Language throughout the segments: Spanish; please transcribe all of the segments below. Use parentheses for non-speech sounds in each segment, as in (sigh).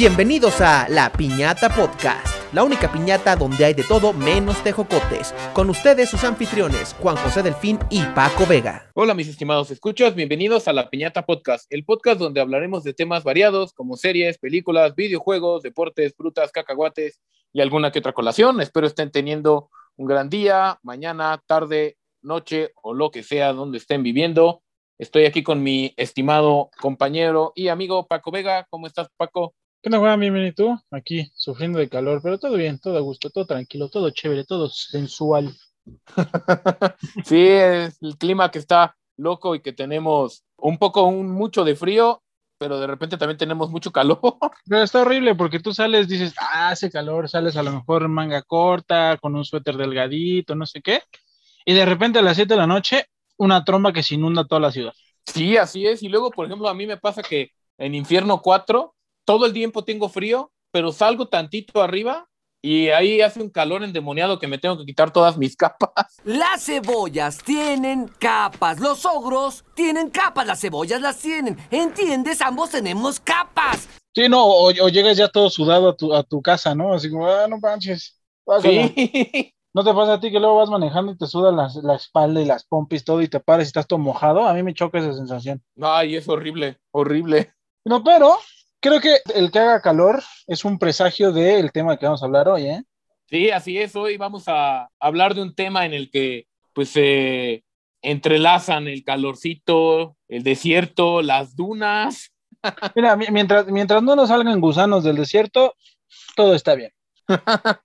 Bienvenidos a La Piñata Podcast, la única piñata donde hay de todo menos tejocotes. Con ustedes sus anfitriones, Juan José Delfín y Paco Vega. Hola mis estimados escuchas, bienvenidos a La Piñata Podcast, el podcast donde hablaremos de temas variados como series, películas, videojuegos, deportes, frutas, cacahuates y alguna que otra colación. Espero estén teniendo un gran día, mañana, tarde, noche o lo que sea donde estén viviendo. Estoy aquí con mi estimado compañero y amigo Paco Vega. ¿Cómo estás, Paco? ¿Qué onda, Juan? Bienvenido tú. Aquí sufriendo de calor, pero todo bien, todo a gusto, todo tranquilo, todo chévere, todo sensual. (laughs) sí, es el clima que está loco y que tenemos un poco, un mucho de frío, pero de repente también tenemos mucho calor. (laughs) Pero está horrible porque tú sales, dices, ah, hace calor, sales a lo mejor manga corta, con un suéter delgadito, no sé qué, y de repente a las 7 de la noche, una tromba que se inunda toda la ciudad. Sí, así es. Y luego, por ejemplo, a mí me pasa que en Infierno 4 todo el tiempo tengo frío, pero salgo tantito arriba y ahí hace un calor endemoniado que me tengo que quitar todas mis (laughs) capas. Las cebollas tienen capas, los ogros tienen capas, las cebollas las tienen. ¿Entiendes? Ambos tenemos capas. Sí, no, o, llegas ya todo sudado a tu, a tu casa, ¿no? Así como, ah, no manches. Sí. (laughs) ¿No te pasa a ti que luego vas manejando y te suda la, la, espalda y las pompis todo y te paras y estás todo mojado? A mí me choca esa sensación. Ay, es horrible, horrible. No, pero Creo que el que haga calor es un presagio del tema que vamos a hablar hoy, ¿eh? Sí, así es. Hoy vamos a hablar de un tema en el que pues se entrelazan el calorcito, el desierto, las dunas. (laughs) Mira, mientras, mientras no nos salgan gusanos del desierto, todo está bien. (laughs)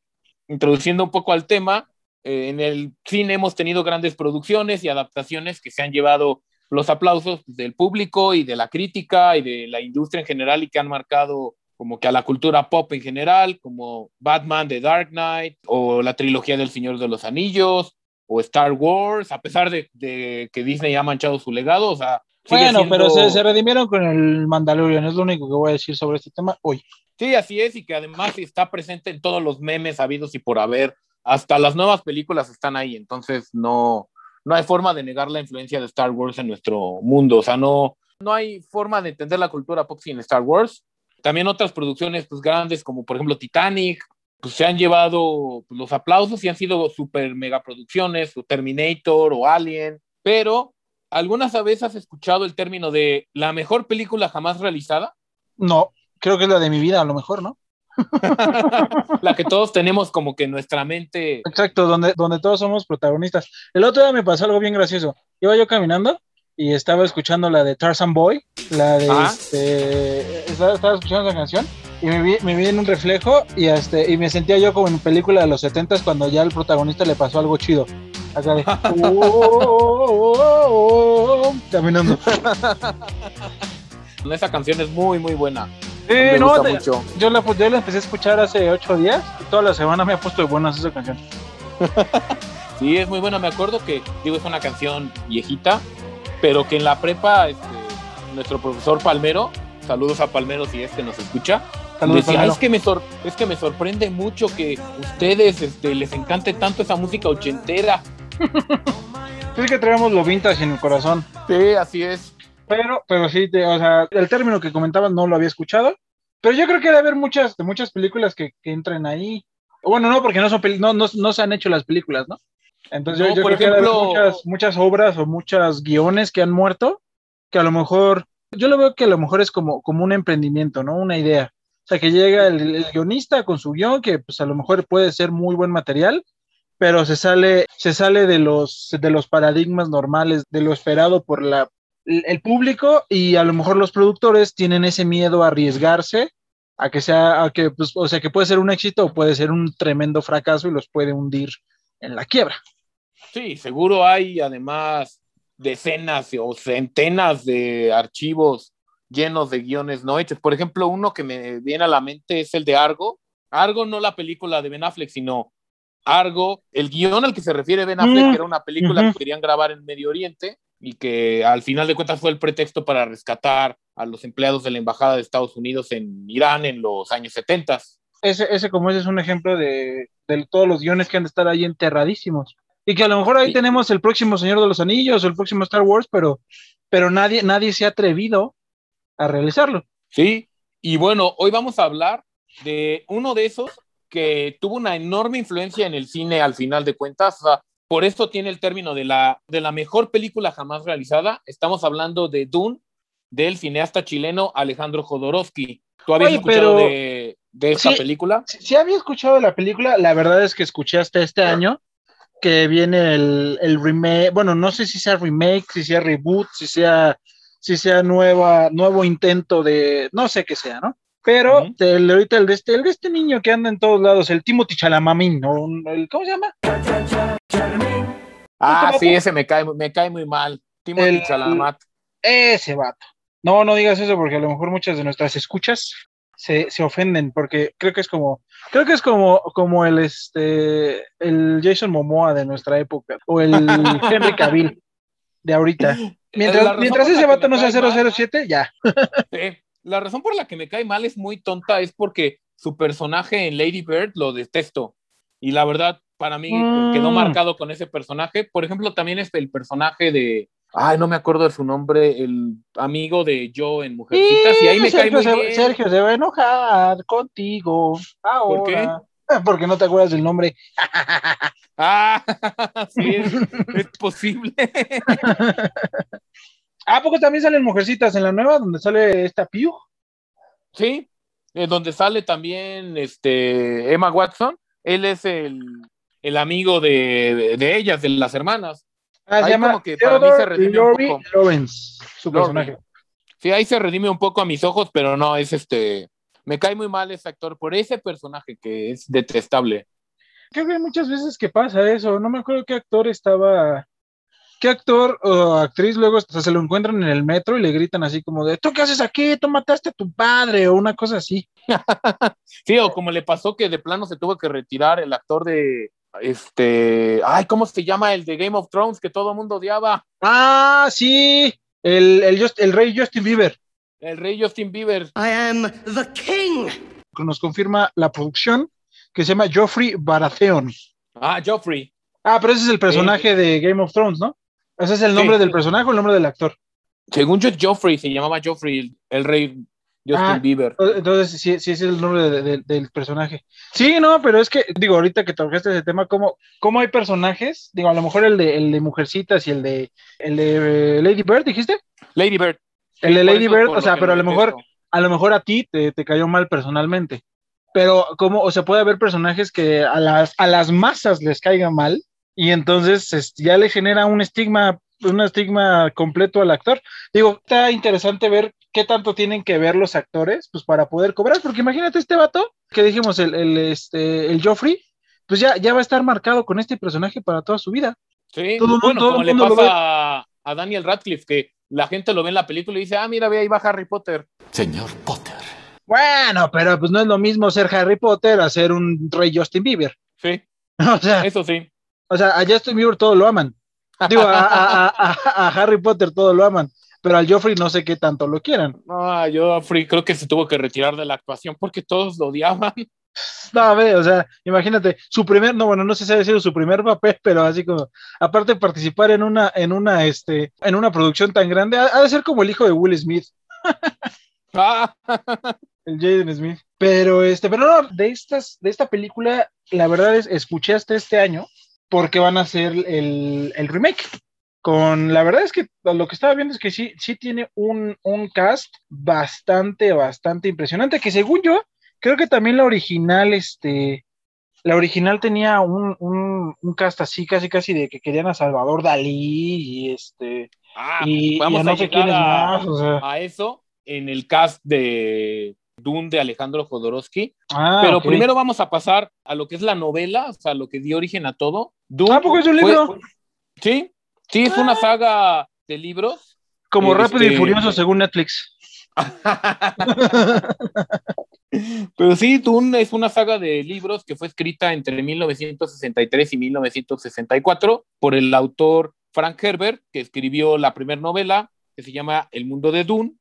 Introduciendo un poco al tema, eh, en el cine hemos tenido grandes producciones y adaptaciones que se han llevado los aplausos del público y de la crítica y de la industria en general y que han marcado como que a la cultura pop en general, como Batman, The Dark Knight o la trilogía del Señor de los Anillos o Star Wars, a pesar de, que Disney ha manchado su legado, o sea... Bueno, pero se, se, redimieron con el Mandalorian, es lo único que voy a decir sobre este tema hoy. Sí, así es, y que además está presente en todos los memes habidos y por haber, hasta las nuevas películas están ahí, entonces no, no hay forma de negar la influencia de Star Wars en nuestro mundo, o sea, no, no hay forma de entender la cultura pop sin Star Wars. También otras producciones pues, grandes como por ejemplo Titanic, pues se han llevado pues, los aplausos y han sido super mega producciones, o Terminator o Alien, pero ¿algunas veces has escuchado el término de la mejor película jamás realizada? No, creo que es la de mi vida, a lo mejor, ¿no? (laughs) la que todos tenemos como que nuestra mente. Exacto, donde, donde todos somos protagonistas. El otro día me pasó algo bien gracioso. Iba yo caminando y estaba escuchando la de Tarzan Boy, la de este, estaba, escuchando esa canción y me vi, me vi, en un reflejo y este y me sentía yo como en película de los 70 cuando ya al protagonista le pasó algo chido. Acá de (laughs) oh, oh, oh, caminando. Esa canción es muy muy buena. Sí, no, Yo, la, yo la empecé a escuchar hace ocho días y toda la semana me ha puesto de buenas esa canción. (laughs) sí, es muy buena. Me acuerdo que, digo, es una canción viejita, pero que en la prepa, este, nuestro profesor Palmero, saludos a Palmero si es que nos escucha, decía, es que, me es que me sorprende mucho que ustedes este, les encante tanto esa música ochentera. (laughs) es que traemos lo vintage en el corazón. Sí, así es. Pero, pero sí, o sea, el término que comentabas no lo había escuchado, pero yo creo que debe haber muchas, muchas películas que, que entren ahí. Bueno, no, porque no, son no, no, no se han hecho las películas, ¿no? Entonces yo, creo que hay muchas, muchas obras o muchas guiones que han muerto, que a lo mejor, yo lo veo que a lo mejor es como, como un emprendimiento, ¿no? Una idea. O sea, que llega el, el, guionista con su guion, que pues a lo mejor puede ser muy buen material, pero se sale, se sale de los, de los paradigmas normales, de lo esperado por la, el público y a lo mejor los productores tienen ese miedo a arriesgarse a que sea, a que, pues, o sea, que puede ser un éxito o puede ser un tremendo fracaso y los puede hundir en la quiebra. Sí, seguro hay además decenas o centenas de archivos llenos de guiones no hechos. Por ejemplo, uno que me viene a la mente es el de Argo. Argo no la película de Ben Affleck, sino Argo, el guion al que se refiere Ben Affleck, que era una película que querían grabar en Medio Oriente y que al final de cuentas fue el pretexto para rescatar a los empleados de la Embajada de Estados Unidos en Irán en los años 70. Ese, ese como ese es un ejemplo de, de, todos los guiones que han de estar ahí enterradísimos. Y que a lo mejor ahí tenemos el próximo Señor de los Anillos o el próximo Star Wars, pero, pero nadie, nadie se ha atrevido a realizarlo. Sí, Y bueno, hoy vamos a hablar de uno de esos que tuvo una enorme influencia en el cine al final de cuentas. O sea, por eso tiene el término de la, de la mejor película jamás realizada. Estamos hablando de Dune, del cineasta chileno Alejandro Jodorowsky. ¿Tú habías Oye, escuchado pero- de, de esta Sí. película? Si, si había escuchado la película, la verdad es que escuché hasta este año que viene el, el remake, bueno, no sé si sea remake, si sea reboot, si sea, si sea nueva, nuevo intento de, no sé qué sea, ¿no? Pero el, ahorita el de, este, el de este niño que anda en todos lados, el Timothy Chalamamín, ¿no? El- ¿cómo se llama? Ah, ¿Cómo, sí, ese me cae, me cae muy mal. Timothy El- Chalamet. Ese vato. No, no digas eso porque a lo mejor muchas de nuestras escuchas se, se ofenden porque creo que es como, creo que es como, como el este, el Jason Momoa de nuestra época o el (laughs) Henry Cavill de ahorita. Mientras, mientras ese vato no sea cae mal- 007, ya. Sí, La razón por la que me cae mal es muy tonta, es porque su personaje en Lady Bird lo detesto. Y la verdad, para mí Mm. quedó marcado con ese personaje. Por ejemplo, también es el personaje de. Ay, no me acuerdo de su nombre, el amigo de Joe en Mujercitas. Y ahí me cae Sergio, muy se, bien. Sergio se va a enojar contigo ahora. qué? Porque no te acuerdas del nombre. (laughs) Ah, (laughs) sí, es, es posible. (laughs) ¿A poco también salen mujercitas en la nueva donde sale esta Piu? sí, eh, donde sale también este, Emma Watson. Él es el, el amigo de, de ellas, de las hermanas. Ah, se Ahí llama como que para mí se redime un Lori poco. Lawrence, su Lawrence. personaje. Sí, ahí se redime un poco a mis ojos, pero no, es este. Me cae muy mal ese actor por ese personaje que es detestable. Creo que hay muchas veces que pasa eso. No me acuerdo qué actor estaba. ¿Qué actor o actriz luego hasta se lo encuentran en el metro y le gritan así como de, ¿tú qué haces aquí? ¿Tú mataste a tu padre? O una cosa así. (laughs) Sí, o como le pasó que de plano se tuvo que retirar el actor de. Este. Ay, ¿cómo se llama el de Game of Thrones que todo el mundo odiaba? Ah, sí. El, el, Just- el rey Justin Bieber. El rey Justin Bieber. I am the king. que Nos confirma la producción que se llama Joffrey Baratheon. Ah, Joffrey. Ah, pero ese es el personaje de Game of Thrones, ¿no? Ese es el nombre Sí. del personaje o el nombre del actor. Según yo, Joffrey se llamaba Joffrey, el, rey Justin Ah. Bieber. Entonces, sí, sí, ese es el nombre de- de- del personaje. Sí, no, pero es que, digo, ahorita que tocaste ese tema, ¿cómo, cómo hay personajes? Digo, a lo mejor el de, el de Mujercitas y el de, el de eh, Lady Bird, ¿dijiste? Lady Bird. El de Lady Bird, o sea, pero a lo mejor, a lo mejor a ti te, te cayó mal personalmente. Pero, ¿cómo? O sea, puede haber personajes que a las, a las masas les caigan mal y entonces ya le genera un estigma, un estigma completo al actor. Digo, está interesante ver qué tanto tienen que ver los actores, pues para poder cobrar, porque imagínate este vato que dijimos, el, el, este, el Joffrey, pues ya, ya va a estar marcado con este personaje para toda su vida. Sí, Todo bueno, mundo- como todo le pasa a Daniel Radcliffe, que la gente lo ve en la película y dice, ah, mira, ve ahí va Harry Potter. Señor Potter. Bueno, pero pues no es lo mismo ser Harry Potter a ser un rey Justin Bieber. Sí, (laughs) O sea, eso sí. O sea, a Justin Bieber todos lo aman. Digo, a, a- a- a- a Harry Potter todos lo aman, pero al Joffrey no sé qué tanto lo quieran. No, yo Free creo que se tuvo que retirar de la actuación porque todos lo odiaban. No, a ver, o sea, imagínate, su primer, no, bueno, no sé si ha sido su primer papel, pero así como, aparte de participar en una, en una, este, en una producción tan grande, ha, ha de ser como el hijo de Will Smith, (laughs) Ah, el Jaden Smith. Pero, este, pero no, de estas, de esta película, la verdad es, escuché hasta este año, porque van a hacer el, el remake. Con, la verdad es que lo que estaba viendo es que sí, sí tiene un, un cast bastante, bastante impresionante, que según yo, creo que también la original, este, la original tenía un, un, un cast así, casi, casi de que querían a Salvador Dalí y este, ah, y, y vamos a no a sé llegar a, más, o sea. a eso en el cast de Dune de Alejandro Jodorowsky. Ah, Pero primero vamos a pasar a lo que es la novela, o sea, lo que dio origen a todo. Dune Ah, ¿a poco es un fue- libro? sí, sí, es una saga de libros. Como Rápido y este- Furioso según Netflix. (laughs) Pero sí, Dune es una saga de libros que fue escrita entre 1963 y 1964 por el autor Frank Herbert, que escribió la primera novela que se llama El mundo de Dune,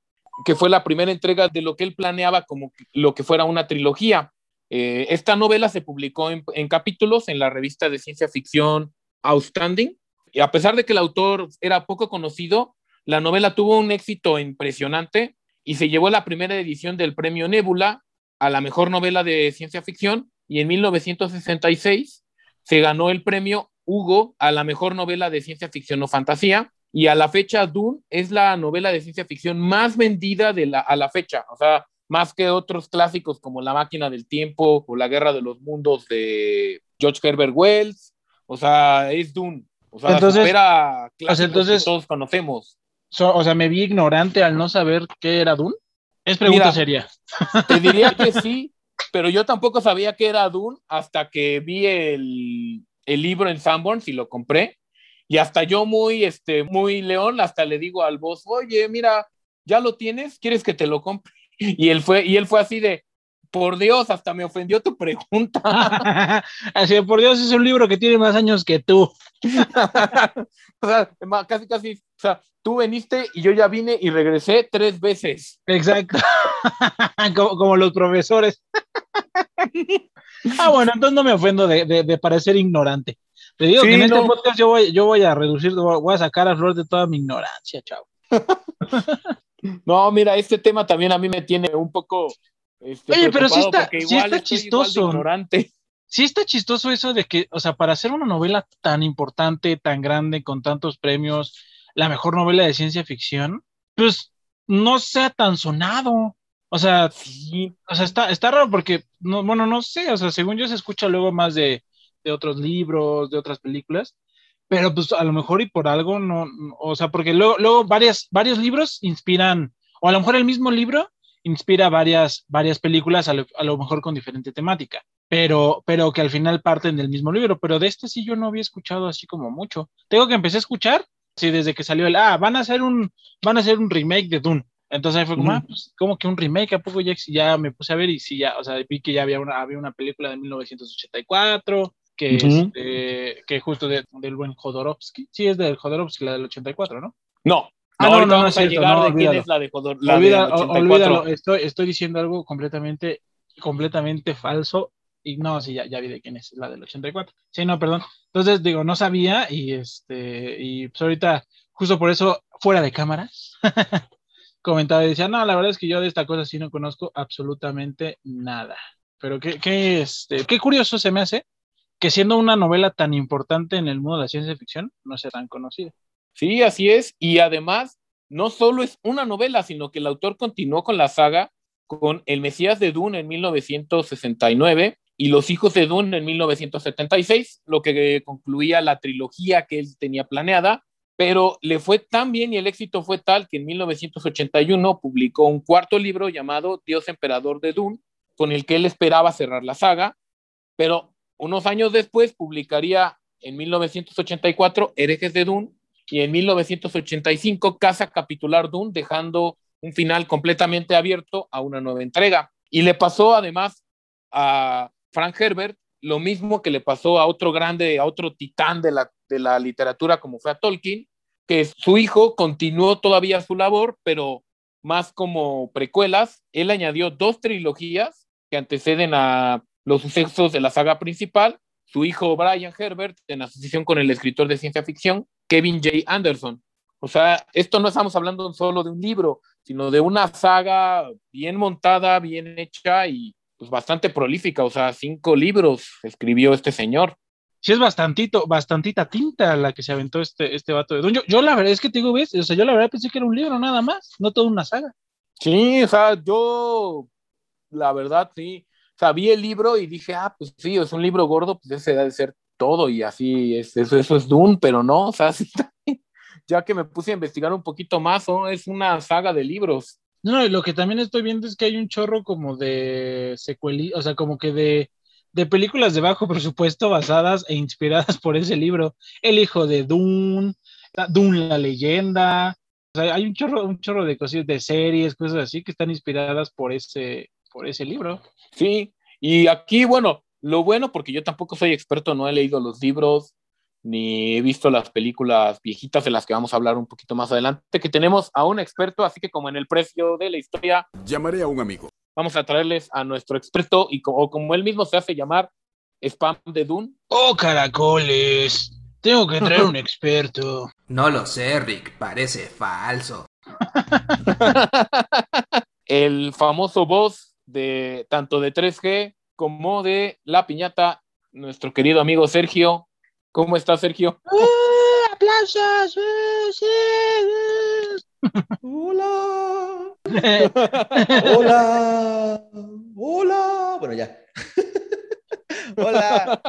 que fue la primera entrega de lo que él planeaba como lo que fuera una trilogía. Eh, esta novela se publicó en, en capítulos en la revista de ciencia ficción Outstanding, y a pesar de que el autor era poco conocido, la novela tuvo un éxito impresionante y se llevó la primera edición del premio Nebula a la mejor novela de ciencia ficción. Y en 1966 se ganó el premio Hugo a la mejor novela de ciencia ficción o fantasía y a la fecha Dune es la novela de ciencia ficción más vendida de la, a la fecha, o sea, más que otros clásicos como La máquina del tiempo o La guerra de los mundos de George Herbert Wells, o sea, es Dune, o sea, Entonces- supera clásicos o sea, entonces- que todos conocemos. So- o sea, me vi ignorante al no saber qué era Dune. Es pregunta Mira. seria. (laughs) Te diría que sí, pero yo tampoco sabía que era Dune hasta que vi el, el libro en Sanborns y lo compré. Y hasta yo muy, este, muy león, hasta le digo al boss, oye, mira, ¿ya lo tienes? ¿Quieres que te lo compre? (laughs) Y él fue, y él fue así de, por Dios, hasta me ofendió tu pregunta. (laughs) (laughs) Así de, por Dios, es un libro que tiene más años que tú. o sea, casi, casi, o sea, tú viniste y yo ya vine y regresé tres veces. Exacto. como, como los profesores. ah, bueno, entonces no me ofendo de, de- de parecer ignorante. Te digo Sí, que en este podcast yo voy, yo voy a reducir, voy a sacar a flor de toda mi ignorancia, chavo. (laughs) No, mira, este tema también a mí me tiene un poco. Este, Oye, pero sí está- sí está chistoso. ignorante. Sí está chistoso eso de que, o sea, para hacer una novela tan importante, tan grande, con tantos premios, la mejor novela de ciencia ficción, pues no sea tan sonado. O sea, Sí, O sea, está, está raro porque, no, bueno, no sé, o sea, según yo se escucha luego más de, de otros libros, de otras películas, pero pues a lo mejor y por algo no, no- o sea, porque luego, luego varias, varios libros inspiran, o a lo mejor el mismo libro inspira varias, varias películas, a lo, a lo mejor con diferente temática, pero, pero que al final parten del mismo libro, pero de este sí yo no había escuchado así como mucho. Tengo que empecé a escuchar, sí, desde que salió el, ah, van a hacer un, van a hacer un remake de Dune. Entonces ahí fue como, Ujú. ah, pues, como que un remake, ¿a poco ya, ya me puse a ver y sí, ya, o sea, vi que ya había una, había una película de 1984, que, Ujú. este, que justo de- del buen Jodorowsky, sí, es del Jodorowsky, la del 84, ¿no? no. Ah, no, no, no, no es cierto, no, de quién es la de Jodor, la Olvida- del o- 84. olvídalo, estoy, estoy diciendo algo completamente, completamente falso. Y no, sí, ya, ya vi de quién es, la del 84. Sí, no, perdón. Entonces, digo, no sabía y este, y pues ahorita, justo por eso, fuera de cámaras, (laughs) comentaba y decía, no, la verdad es que yo de esta cosa sí no conozco absolutamente nada. Pero qué, qué, este, qué curioso se me hace que siendo una novela tan importante en el mundo de la ciencia ficción, no sea tan conocida. Sí, así es. Y además, no solo es una novela, sino que el autor continuó con la saga con El Mesías de Dune en 1969 y Los Hijos de Dune en 1976, lo que concluía la trilogía que él tenía planeada, pero le fue tan bien y el éxito fue tal que en 1981 publicó un cuarto libro llamado Dios Emperador de Dune, con el que él esperaba cerrar la saga, pero unos años después publicaría en 1984 Herejes de Dune y en 1985 Casa Capitular Dune, dejando un final completamente abierto a una nueva entrega. Y le pasó además a Frank Herbert lo mismo que le pasó a otro grande, a otro titán de la, de la literatura como fue a Tolkien, que su hijo continuó todavía su labor, pero más como precuelas. Él añadió dos trilogías que anteceden a los sucesos de la saga principal. Su hijo Brian Herbert, en asociación con el escritor de ciencia ficción, Kevin J. Anderson. O sea, esto no estamos hablando solo de un libro, sino de una saga bien montada, bien hecha y pues bastante prolífica. O sea, cinco libros escribió este señor. sí es bastantito, bastantita tinta la que se aventó este, este vato de Dune. Yo, yo la verdad es que te digo, ves, o sea, yo la verdad pensé que era un libro nada más, no toda una saga. Sí, o sea, yo, la verdad, sí. O sea, vi el libro y dije, ah, pues sí, es un libro gordo, pues ese debe ser todo y así, es, eso, eso es Dune, pero no, o sea, (laughs) ya que me puse a investigar un poquito más, ¿no? es una saga de libros. No, y lo que también estoy viendo es que hay un chorro como de secueli, o sea, como que de, de películas de bajo (laughs) presupuesto basadas e inspiradas por ese libro. El hijo de Dune, Dune la leyenda. O sea, hay un chorro, un chorro de cosas, de series, cosas así que están inspiradas por ese, por ese libro. Sí, y aquí, bueno, lo bueno, porque yo tampoco soy experto, no he leído los libros, ni he visto las películas viejitas de las que vamos a hablar un poquito más adelante, que tenemos a un experto, así que como en el precio de la historia, Llamaré a un amigo. vamos a traerles a nuestro experto, y co- o como él mismo se hace llamar, Spam de Dune. ¡Oh, caracoles! Tengo que traer un (laughs) experto. No lo sé, Rick, parece falso. (laughs) el famoso voz de tanto de 3G como de La Piñata, nuestro querido amigo Sergio. ¿Cómo está Sergio? ¡Eh, ¡Aplausos! ¡Eh, sí! Hola. (laughs) Hola. Hola. Bueno, ya. (laughs) hola.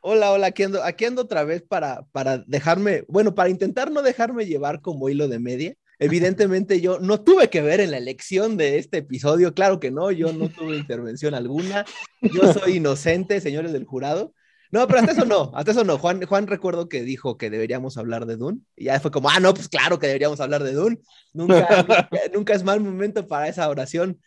Hola, hola. Aquí ando, aquí ando otra vez para, para dejarme, bueno, para intentar no dejarme llevar como hilo de media. Evidentemente yo no tuve que ver en la elección de este episodio, claro que no, yo no tuve intervención alguna, yo (laughs) soy inocente, señores del jurado. No, pero hasta eso no, hasta eso no. Juan, Juan recuerdo que dijo que deberíamos hablar de Dune. Y ya fue como, ah, no, pues claro que deberíamos hablar de Dune. Nunca, (laughs) nunca, es mal momento para esa oración.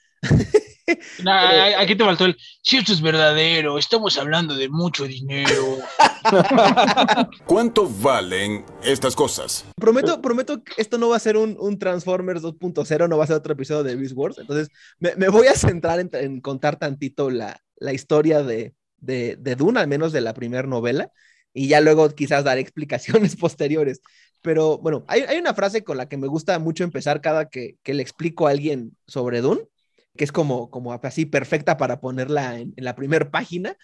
Aquí te faltó el, si esto es verdadero, estamos hablando de mucho dinero. (laughs) (laughs) ¿Cuánto valen estas cosas? Prometo, prometo que esto no va a ser un, un Transformers 2.0, no va a ser otro episodio de Beast Wars. Entonces, me, me voy a centrar en, en contar tantito la, la historia de, de, de Dune, al menos de la primera novela, y ya luego quizás dar explicaciones (laughs) posteriores. Pero bueno, hay, hay, una frase con la que me gusta mucho empezar cada que, que le explico a alguien sobre Dune, que es como, como así perfecta para ponerla en, en la primera página,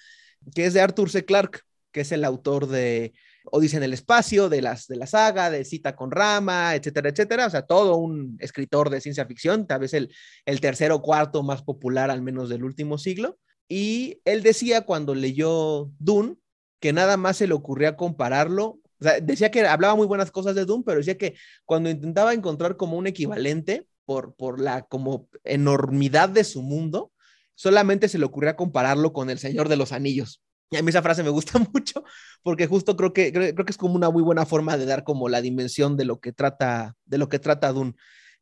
que es de Arthur C. Clarke, que es el autor de Odisea en el espacio, de, las, de la saga, de Cita con Rama, etcétera, etcétera. O sea, todo un escritor de ciencia ficción, tal vez el, el tercero o cuarto más popular, al menos del último siglo. Y él decía cuando leyó Dune que nada más se le ocurría compararlo. Decía que hablaba muy buenas cosas de Dune, pero decía que cuando intentaba encontrar como un equivalente por, por la como enormidad de su mundo, solamente se le ocurría compararlo con El Señor de los Anillos. Y a mí esa frase me gusta (laughs) mucho porque justo creo que, creo, que es como una muy buena forma de dar como la dimensión de lo que trata, de lo que trata Dune.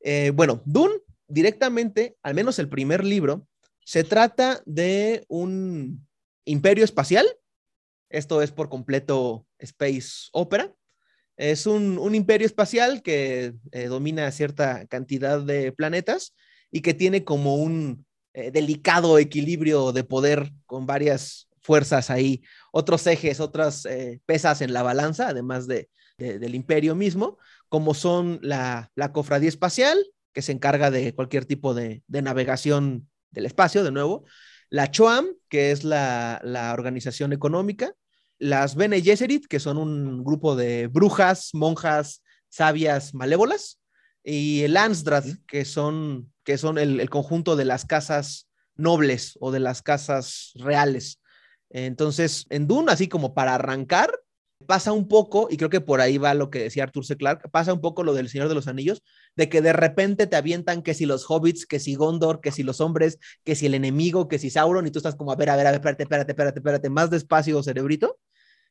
Eh, bueno, Dune directamente, al menos el primer libro, se trata de un imperio espacial. Esto es por completo Space Opera. Es un, un imperio espacial que eh, domina cierta cantidad de planetas y que tiene como un eh, delicado equilibrio de poder con varias fuerzas ahí, otros ejes, otras eh, pesas en la balanza, además de, de, del imperio mismo, como son la, la, cofradía espacial, que se encarga de cualquier tipo de, de navegación del espacio, de nuevo, la CHOAM, que es la, la organización económica, las Bene Gesserit, que son un grupo de brujas, monjas, sabias, malévolas, y el Ansdrad, que son, que son el, el conjunto de las casas nobles o de las casas reales. Entonces, en Dune, así como para arrancar, pasa un poco, y creo que por ahí va lo que decía Arthur C. Clarke, pasa un poco lo del Señor de los Anillos, de que de repente te avientan que si los hobbits, que si Gondor, que si los hombres, que si el enemigo, que si Sauron, y tú estás como, a ver, a ver, a ver, espérate, espérate, espérate, espérate, más despacio, cerebrito.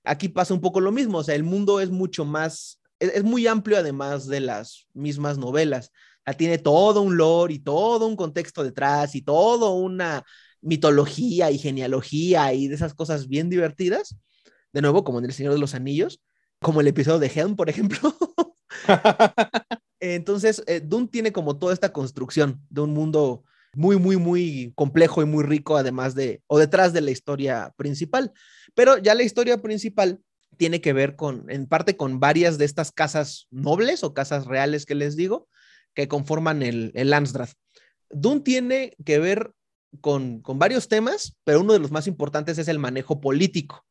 Aquí pasa un poco lo mismo, o sea, el mundo es mucho más, es, muy amplio además de las mismas novelas. Tiene todo un lore y todo un contexto detrás y todo una mitología y genealogía y de esas cosas bien divertidas. De nuevo, como en El Señor de los Anillos, como el episodio de Helm, por ejemplo. (laughs) Entonces, eh, Dune tiene como toda esta construcción de un mundo muy, muy, muy complejo y muy rico, además de, o detrás de la historia principal. Pero ya la historia principal tiene que ver con, en parte, con varias de estas casas nobles o casas reales que les digo, que conforman el, el Landsdrath. Dune tiene que ver con, con, varios temas, pero uno de los más importantes es el manejo político.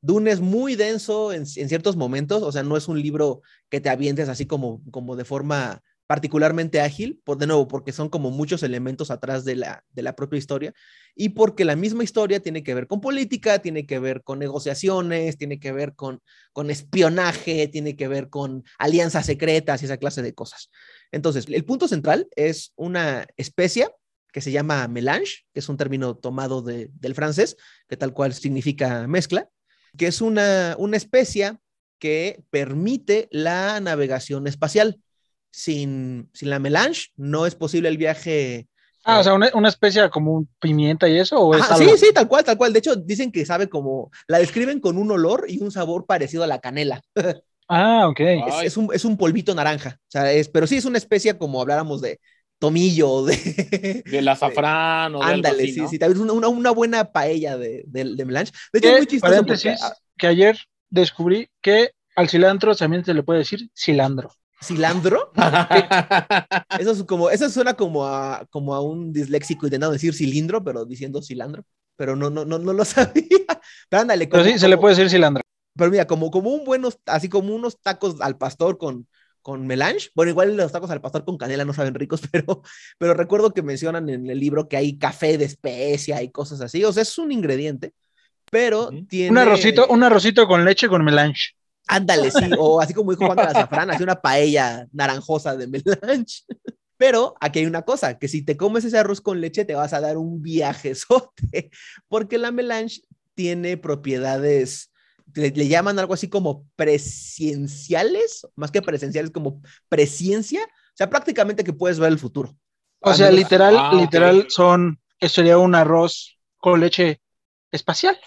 Dune es muy denso en, en, ciertos momentos, o sea, no es un libro que te avientes así como, como de forma particularmente ágil, por, de nuevo, porque son como muchos elementos atrás de la, de la propia historia y porque la misma historia tiene que ver con política, tiene que ver con negociaciones, tiene que ver con, con espionaje, tiene que ver con alianzas secretas y esa clase de cosas. Entonces, el punto central es una especie que se llama melange, que es un término tomado de, del francés, que tal cual significa mezcla, que es una, una especie que permite la navegación espacial. Sin, sin, la melange no es posible el viaje. Ah, o sea, una, una especie como un pimienta y eso. ¿o es Ajá, sí, sí, tal cual, tal cual. De hecho, dicen que sabe como, la describen con un olor y un sabor parecido a la canela. (laughs) Ah, ok. Es, es, un, es un polvito naranja. O sea, es, pero sí es una especie como habláramos de, tomillo, de... Del azafrán o de Ándale, así, sí, ¿no? sí, tal vez una, una, buena paella de, de, de melange. De hecho, es muy chistoso. Porque... que ayer descubrí que al cilantro también se le puede decir cilantro. cilantro. (laughs) Eso es como, eso suena como a, como a un disléxico intentando decir cilindro, pero diciendo cilantro. Pero no, no, no, no lo (laughs) sabía. Pero ándale, Pero como- sí, se le puede decir cilantro. Pero mira, como, como un buenos, así como unos tacos al pastor con, con melange. Bueno, igual los tacos al pastor con canela no saben ricos, (laughs) pero, pero recuerdo que mencionan en el libro que hay café de especia y cosas así. O sea, es un ingrediente, pero Ujú. tiene. Un arrocito, un arrocito con leche con melange. Ándale, sí, o así como dijo Juan de la Zafrán, así una paella naranjosa de melange. (laughs) Pero aquí hay una cosa, que si te comes ese arroz con leche te vas a dar un viajezote, (laughs) porque la melange tiene propiedades, le, le llaman algo así como prescienciales, más que presenciales, como presciencia, o sea, prácticamente que puedes ver el futuro. O sea, literal, Ah, literal son, eso sería un arroz con leche espacial.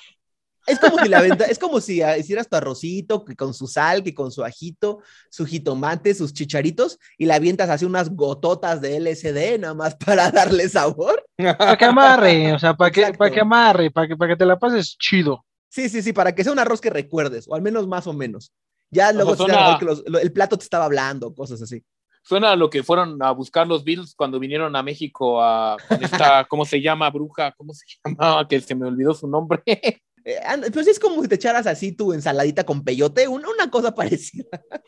Es como si la venta, es como si ah, hicieras tu arrocito que con su sal, que con su ajito, su jitomate, sus chicharitos y la avientas así unas gototas de LSD nada más para darle sabor. Para que amarre, o sea, para que, para que amarre, para que, para que te la pases chido. Sí, sí, sí, para que sea un arroz que recuerdes, o al menos más o menos. Ya luego sea, suena- que los- lo- el plato te estaba hablando, cosas así. Suena a lo que fueron a buscar los Bills cuando vinieron a México a con esta, (laughs) ¿cómo se llama? Bruja, ¿cómo se llamaba? Que se me olvidó su nombre. (laughs) Eh, pues es como si te echaras así tu ensaladita con peyote, una, una cosa parecida.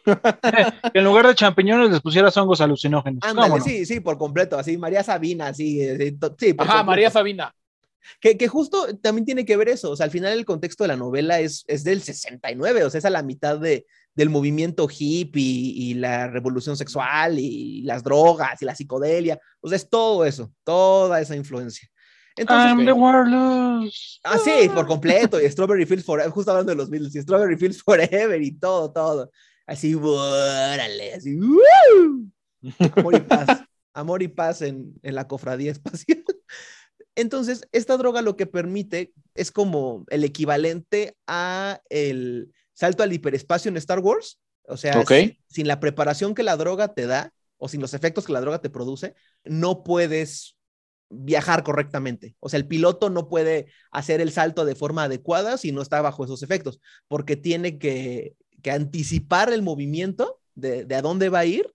(laughs) Que en lugar de champiñones les pusieras hongos alucinógenos. Ándale, ¿Cómo no? sí, sí, por completo, así, María Sabina, así, eh, sí, por Ajá, completo. María Sabina. Que, que justo también tiene que ver eso, o sea, al final el contexto de la novela es, es del 69, o sea, es a la mitad de, del movimiento hippie y, y la revolución sexual y las drogas y la psicodelia, o sea, es todo eso, toda esa influencia. Entonces, I'm the warlords. ah, sí, por completo, y Strawberry Fields Forever, justo hablando de los Beatles, y Strawberry Fields Forever y todo, todo, así, órale, así, ¡uh! amor y paz, (laughs) amor y paz en, en la cofradía espacial. Entonces, esta droga lo que permite es como el equivalente a el salto al hiperespacio en Star Wars. O sea, sin la preparación que la droga te da o sin los efectos que la droga te produce, no puedes viajar correctamente. O sea, el piloto no puede hacer el salto de forma adecuada si no está bajo esos efectos, porque tiene que, que anticipar el movimiento de, de a dónde va a ir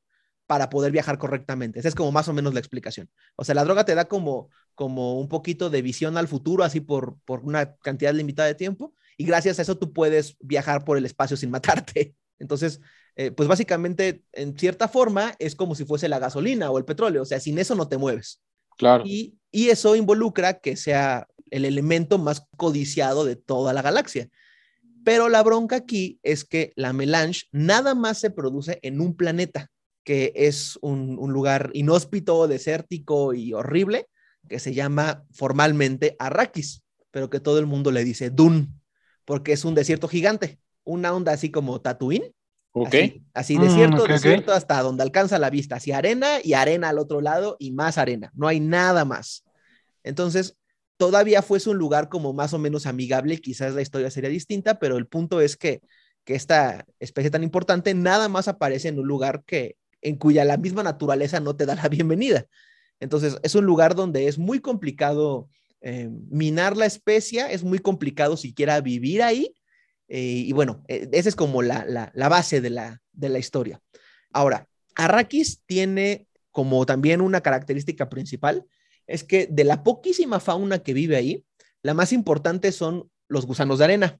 para poder viajar correctamente. Esa es como más o menos la explicación. O sea, la droga te da como, como un poquito de visión al futuro, así por, por una cantidad limitada de tiempo, y gracias a eso tú puedes viajar por el espacio sin (laughs) matarte. Entonces, eh, pues básicamente, en cierta forma, es como si fuese la gasolina o el petróleo, o sea, sin eso no te mueves. Claro. Y, y eso involucra que sea el elemento más codiciado de toda la galaxia. Pero la bronca aquí es que la melange nada más se produce en un planeta, que es un, un lugar inhóspito, desértico y horrible, que se llama formalmente Arrakis, pero que todo el mundo le dice Dun, porque es un desierto gigante, una onda así como Tatooine, Ok. Así, así Mm, desierto, ok. desierto hasta donde alcanza la vista, hacia arena y arena al otro lado y más arena, no hay nada más. Entonces, todavía fuese un lugar como más o menos amigable, quizás la historia sería distinta, pero el punto es que, que esta especie tan importante nada más aparece en un lugar que, en cuya la misma naturaleza no te da la bienvenida. Entonces, es un lugar donde es muy complicado eh, minar la especia, es muy complicado siquiera vivir ahí. Eh, y bueno, eh, esa es como la, la, la base de la, de la historia. Ahora, Arrakis tiene como también una característica principal, es que de la poquísima fauna que vive ahí, la más importante son los gusanos de arena,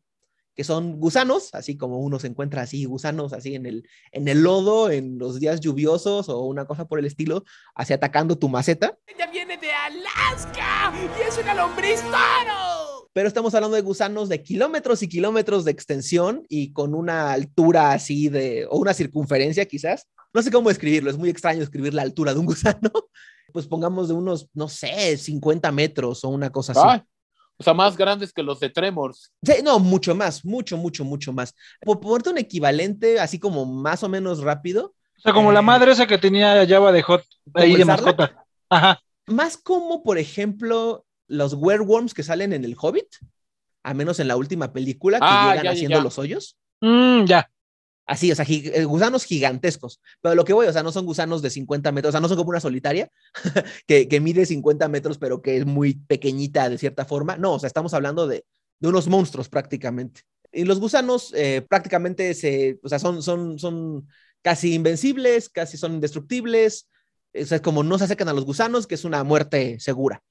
que son gusanos, así como uno se encuentra así, gusanos así en el, en el lodo, en los días lluviosos o una cosa por el estilo, así atacando tu maceta. Ella viene de Alaska y es una lombriz toro. pero estamos hablando de gusanos de kilómetros y kilómetros de extensión y con una altura así de, o una circunferencia quizás. No sé cómo describirlo, es muy extraño escribir la altura de un (laughs) gusano. Pues pongamos de unos, no sé, 50 metros o una cosa así. O sea, más grandes que los de Tremors. Sí, no, mucho más, mucho, mucho, mucho más. Por ponerte un equivalente así como más o menos rápido, O sea, como la madre esa que tenía Java de Hot ahí ¿Como de mascota. Ajá. más como, por ejemplo, los werewolves que salen en el Hobbit, a menos en la última película, que Ah, llegan ya, haciendo ya. los hoyos. Mm, ya. Así, o sea, eh, gusanos gigantescos. Pero lo que voy, o sea, no son gusanos de 50 metros, o sea, no son como una solitaria (laughs) que, que mide 50 metros, pero que es muy pequeñita de cierta forma. No, o sea, estamos hablando de, de unos monstruos prácticamente. Y los gusanos eh, prácticamente o sea, son, son, son casi invencibles, casi son indestructibles, o sea, como no se acercan a los gusanos, que es una muerte segura.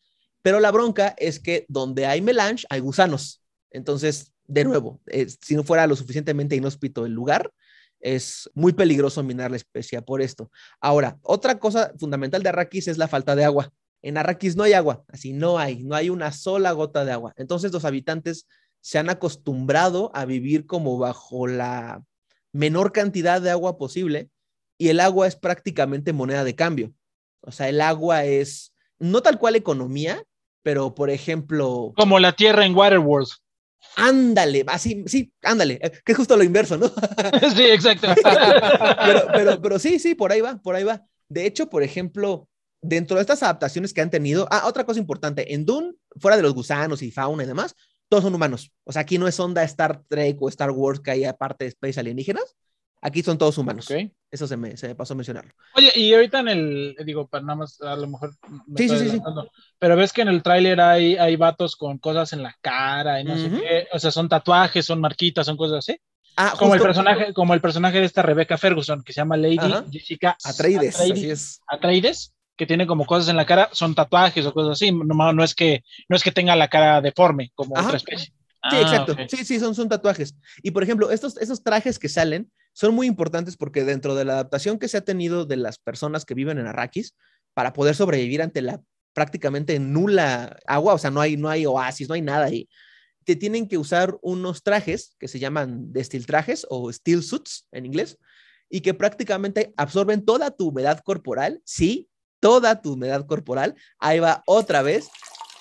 Pero la bronca es que donde hay melange hay gusanos. Entonces, de nuevo, eh, si no fuera lo suficientemente inhóspito el lugar, es muy peligroso minar la especia por esto. Ahora, otra cosa fundamental de Arrakis es la falta de agua. En Arrakis no hay agua, así no hay, no hay una sola gota de agua. Entonces los habitantes se han acostumbrado a vivir como bajo la menor cantidad de agua posible y el agua es prácticamente moneda de cambio. O sea, el agua es no tal cual economía, pero por ejemplo... Como la tierra en Waterworld. Ándale, así, sí, ándale, eh, que es justo lo inverso, ¿no? (laughs) sí, exacto. (laughs) pero, pero, pero sí, sí, por ahí va, por ahí va. De hecho, por ejemplo, dentro de estas adaptaciones que han tenido, ah, otra cosa importante, en Dune, fuera de los gusanos y fauna y demás, todos son humanos. O sea, aquí no es onda Star Trek o Star Wars que hay aparte de Space alienígenas. Aquí son todos humanos. Eso se me, se me pasó a mencionarlo. Oye, y ahorita en el, digo, para nada más, a lo mejor. Sí, sí, sí, Pero ves que en el tráiler hay, hay vatos con cosas en la cara y no sé qué. O sea, son tatuajes, son marquitas, son cosas así. Ah, como el personaje, como el personaje de esta Rebecca Ferguson, que se llama Lady Jessica Atreides. Atreides, Atreides, que tiene como cosas en la cara, son tatuajes o cosas así. No, no es que, no es que tenga la cara deforme como otra especie. Sí, ah, exacto. Sí, sí, son, son tatuajes. Y por ejemplo, estos, estos trajes que salen son muy importantes porque dentro de la adaptación que se ha tenido de las personas que viven en Arrakis, para poder sobrevivir ante la prácticamente nula agua, o sea, no hay, no hay oasis, no hay nada ahí, te tienen que usar unos trajes que se llaman destil trajes o steel suits en inglés, y que prácticamente absorben toda tu humedad corporal, sí, toda tu humedad corporal. Ahí va otra vez,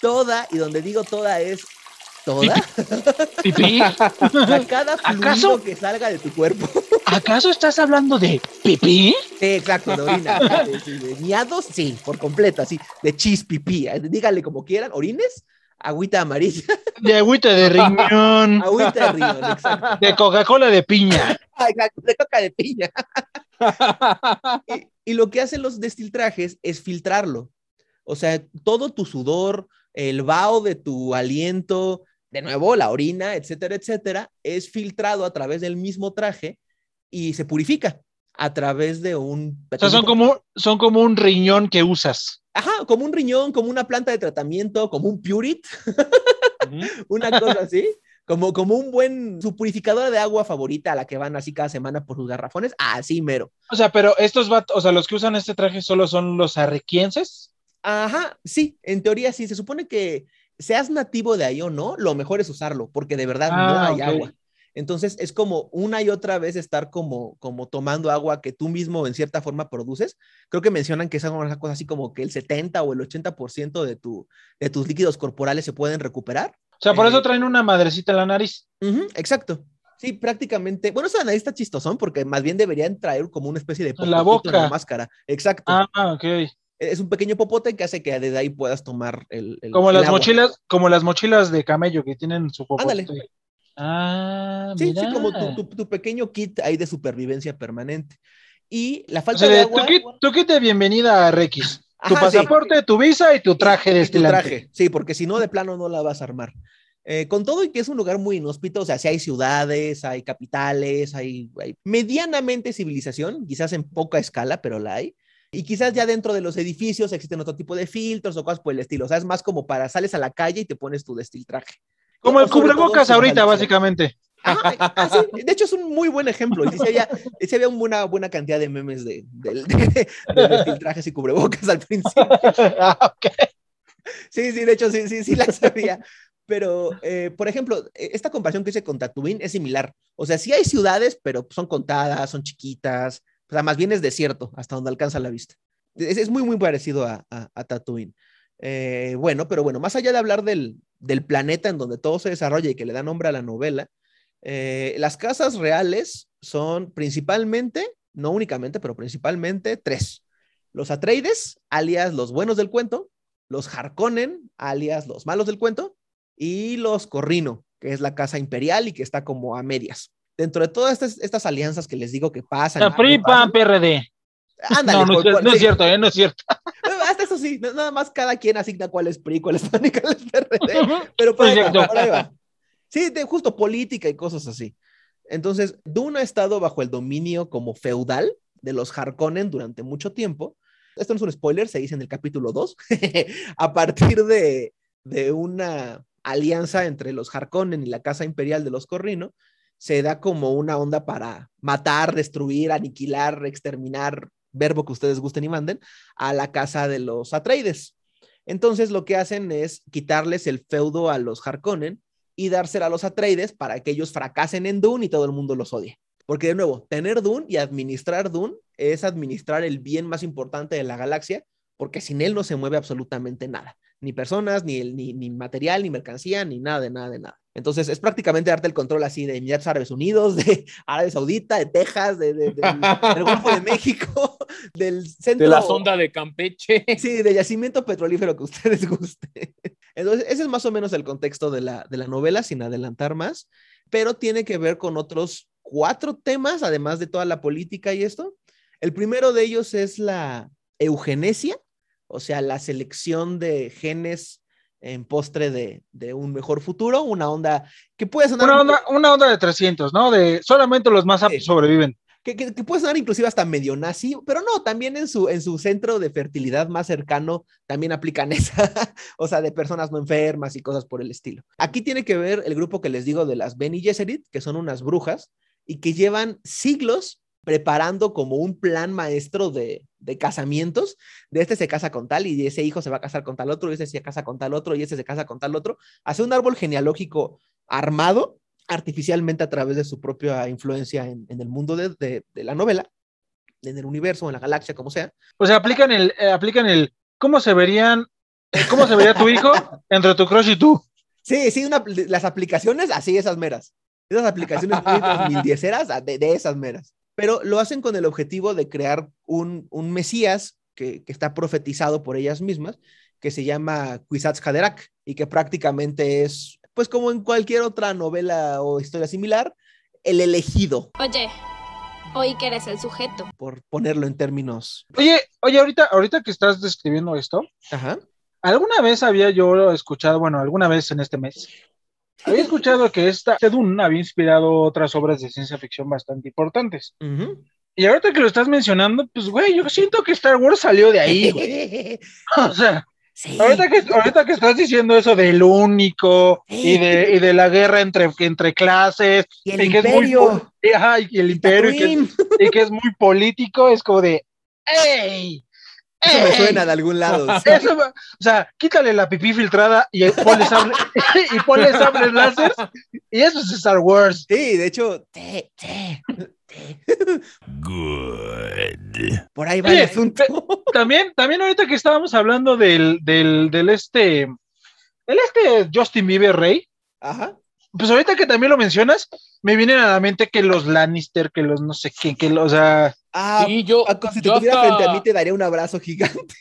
toda, y donde digo toda es toda. ¿Pipí? (laughs) cada fluido que salga de tu cuerpo. ¿Acaso estás hablando de pipí? Sí, exacto, de orina. (laughs) De, miados, sí, por completo, así, de chis pipí. Díganle como quieran, orines, agüita amarilla. De agüita de riñón. (laughs) Agüita de riñón, exacto. De Coca-Cola de piña. (laughs) Exacto, de coca de piña. y, y, lo que hacen los destiltrajes es filtrarlo. O sea, todo tu sudor, el vaho de tu aliento, de nuevo, la orina, etcétera, etcétera, es filtrado a través del mismo traje y se purifica a través de un... O sea, son como, son como un riñón que usas. Ajá, como un riñón, como una planta de tratamiento, como un Purit, (laughs) una cosa así. Como, como un buen, su purificadora de agua favorita a la que van así cada semana por sus garrafones, así mero. O sea, pero estos vatos, o sea, los que usan este traje solo son los arrequienses. Ajá, sí, en teoría sí. Se supone que seas nativo de ahí o no, lo mejor es usarlo, porque de verdad no ah, hay agua. Entonces es como una y otra vez estar como, como tomando agua que tú mismo en cierta forma produces. Creo que mencionan que es una cosa así como que el 70 o el 80% de, tu, de tus líquidos corporales se pueden recuperar. O sea, por eso eh, traen una madrecita en la nariz. exacto. Sí, prácticamente. Bueno, esa nariz está chistosón porque más bien deberían traer como una especie de la boca. En la máscara. Exacto. Ah, ok es un pequeño popote que hace que desde ahí puedas tomar el. como las mochilas, como las mochilas de camello que tienen su popote. Ándale. Ah, sí, sí, como tu, pequeño kit ahí de supervivencia permanente. Y la falta de agua. Tu kit, de bienvenida a Rex. Tu pasaporte, tu visa y tu traje de este traje. Sí, porque si no, de plano no la vas a armar. Eh, con todo y que es un lugar muy inhóspito, o sea, si hay ciudades, hay capitales, hay, hay medianamente civilización, quizás en poca escala, pero la hay. Y quizás ya dentro de los edificios existen otro tipo de filtros o cosas por el estilo. O sea, es más como para sales a la calle y te pones tu traje. Como el cubrebocas ahorita, básicamente. de hecho, es un muy buen ejemplo. Y sí había, una buena cantidad de memes de, de, trajes y cubrebocas al principio. (laughs) Ah, sí, sí, de hecho, sí, sí, sí las sabía. Pero, eh, por ejemplo, e, esta comparación que hice con Tatooine es similar. O sea, sí hay ciudades, pero son contadas, son chiquitas, o sea, más bien es desierto, hasta donde alcanza la vista. Es, muy, muy parecido a, a, Tatooine. Eh, bueno, pero bueno, más allá de hablar del, del, planeta en donde todo se desarrolla y que le da nombre a la novela, eh, las casas reales son principalmente, no únicamente, pero principalmente tres. Los Atreides, alias los buenos del cuento, los Harkonnen, alias los malos del cuento, y los Corrino, que es la casa imperial y que está como a medias dentro de todas estas, alianzas que les digo que pasan. PRI, PAN, PRD. Ándale, no, no, es cierto, ¿eh? no es cierto. (laughs) Eso sí, nada más cada quien asigna cuál es PRI, cuál es (laughs) PAN y cuál es PRD. Pero por ahí, va, Sí, de justo política y cosas así. Entonces, Dune ha estado bajo el dominio como feudal de los Harkonnen durante mucho tiempo. Esto no es un spoiler, se dice en el capítulo 2, (laughs) a partir de, de una alianza entre los Harkonnen y la Casa Imperial de los Corrino, se da como una onda para matar, destruir, aniquilar, exterminar, verbo que ustedes gusten y manden, a la casa de los Atreides. Entonces lo que hacen es quitarles el feudo a los Harkonnen y dársela a los Atreides para que ellos fracasen en Dune y todo el mundo los odie. Porque de nuevo, tener Dune y administrar Dune es administrar el bien más importante de la galaxia, porque sin él no se mueve absolutamente nada ni personas, ni, el, ni, material, ni mercancía, ni nada de nada de nada. Entonces es prácticamente darte el control así de Emiratos Árabes Unidos, (laughs) de Arabia Saudita, de Texas, de, del, Golfo de México, (laughs) del centro. De la sonda de Campeche. Sí, de yacimiento petrolífero que ustedes (laughs) guste. Entonces ese es más o menos el contexto de la, de la novela, sin adelantar más, pero tiene que ver con otros cuatro temas, además de toda la política y esto. El primero de ellos es la eugenesia, o sea, la selección de genes en postre de, un mejor futuro, una onda que puede sonar... Una onda, una onda de 300, ¿no? De solamente los más aptos sobreviven. Que, que, puede sonar inclusive hasta medio nazi, pero no, también en su, en su centro de fertilidad más cercano también aplican (laughs) esa, o sea, de personas no enfermas y cosas por el estilo. Aquí tiene que ver el grupo que les digo de las Bene Gesserit, que son unas brujas y que llevan siglos preparando como un plan maestro de, casamientos. De este se casa con tal y ese hijo se va a casar con tal otro, y ese se casa con tal otro y ese se casa con tal otro. Hace un árbol genealógico armado artificialmente a través de su propia influencia en, el mundo de, la novela, en el universo, en la galaxia, como sea. O sea, aplican el, eh, aplican el, ¿cómo se verían, eh, cómo se vería tu hijo (laughs) entre tu crush y tú? Sí, sí, las aplicaciones, así esas meras. Esas aplicaciones muy 2010 eras de, de esas meras pero lo hacen con el objetivo de crear un, Mesías que, está profetizado por ellas mismas, que se llama Kwisatz Haderach y que prácticamente es, pues como en cualquier otra novela o historia similar, el elegido. Oye, oí que eres el sujeto. Por ponerlo en términos. Oye, oye, ahorita, ahorita que estás describiendo esto, alguna vez había yo escuchado, bueno, alguna vez en este mes, había escuchado que esta Dune había inspirado otras obras de ciencia ficción bastante importantes. Y ahorita que lo estás mencionando, pues, güey, yo siento que Star Wars salió de ahí, güey. (laughs) o sea, ahorita, que, ahorita que estás diciendo eso del único y, de, y de la guerra entre, entre clases, y el imperio. y, el imperio, y que, y que, es muy político, es como de, ¡ey! Eso me suena de algún lado. (laughs) o sea, quítale la pipí filtrada y ponle sables, (laughs) y ponle sables láser y eso es Star Wars. Sí, de hecho, Good. Por ahí va el asunto. También, también ahorita que estábamos hablando del, del, del este, el este Justin Bieber Rey. Ajá pues ahorita que también lo mencionas, me viene a la mente que los Lannister, que los no sé qué, que los, o sea... Ah, sí, yo, si te frente a mí te daría un abrazo gigante.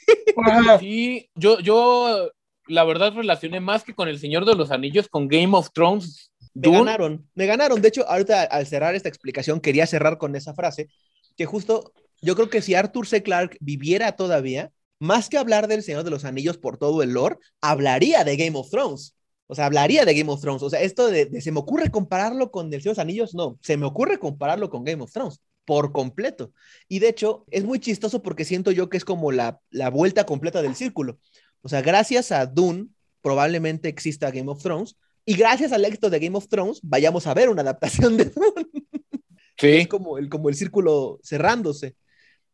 Sí, yo, yo la verdad relacioné más que con El Señor de los Anillos, con Game of Thrones. Me ganaron, me ganaron. De hecho, ahorita al cerrar esta explicación, quería cerrar con esa frase, que justo yo creo que si Arthur C. Clarke viviera todavía, más que hablar del Señor de los Anillos por todo el lore, hablaría de Game of Thrones. O sea, hablaría de Game of Thrones. O sea, esto de, se me ocurre compararlo con El Señor de los Anillos, no, se me ocurre compararlo con Game of Thrones por completo. Y de hecho, es muy chistoso porque siento yo que es como la, la vuelta completa del círculo. O sea, gracias a Dune, probablemente exista Game of Thrones, y gracias al éxito de Game of Thrones, vayamos a ver una adaptación de Dune. (laughs) Sí. Es como el, como el círculo cerrándose.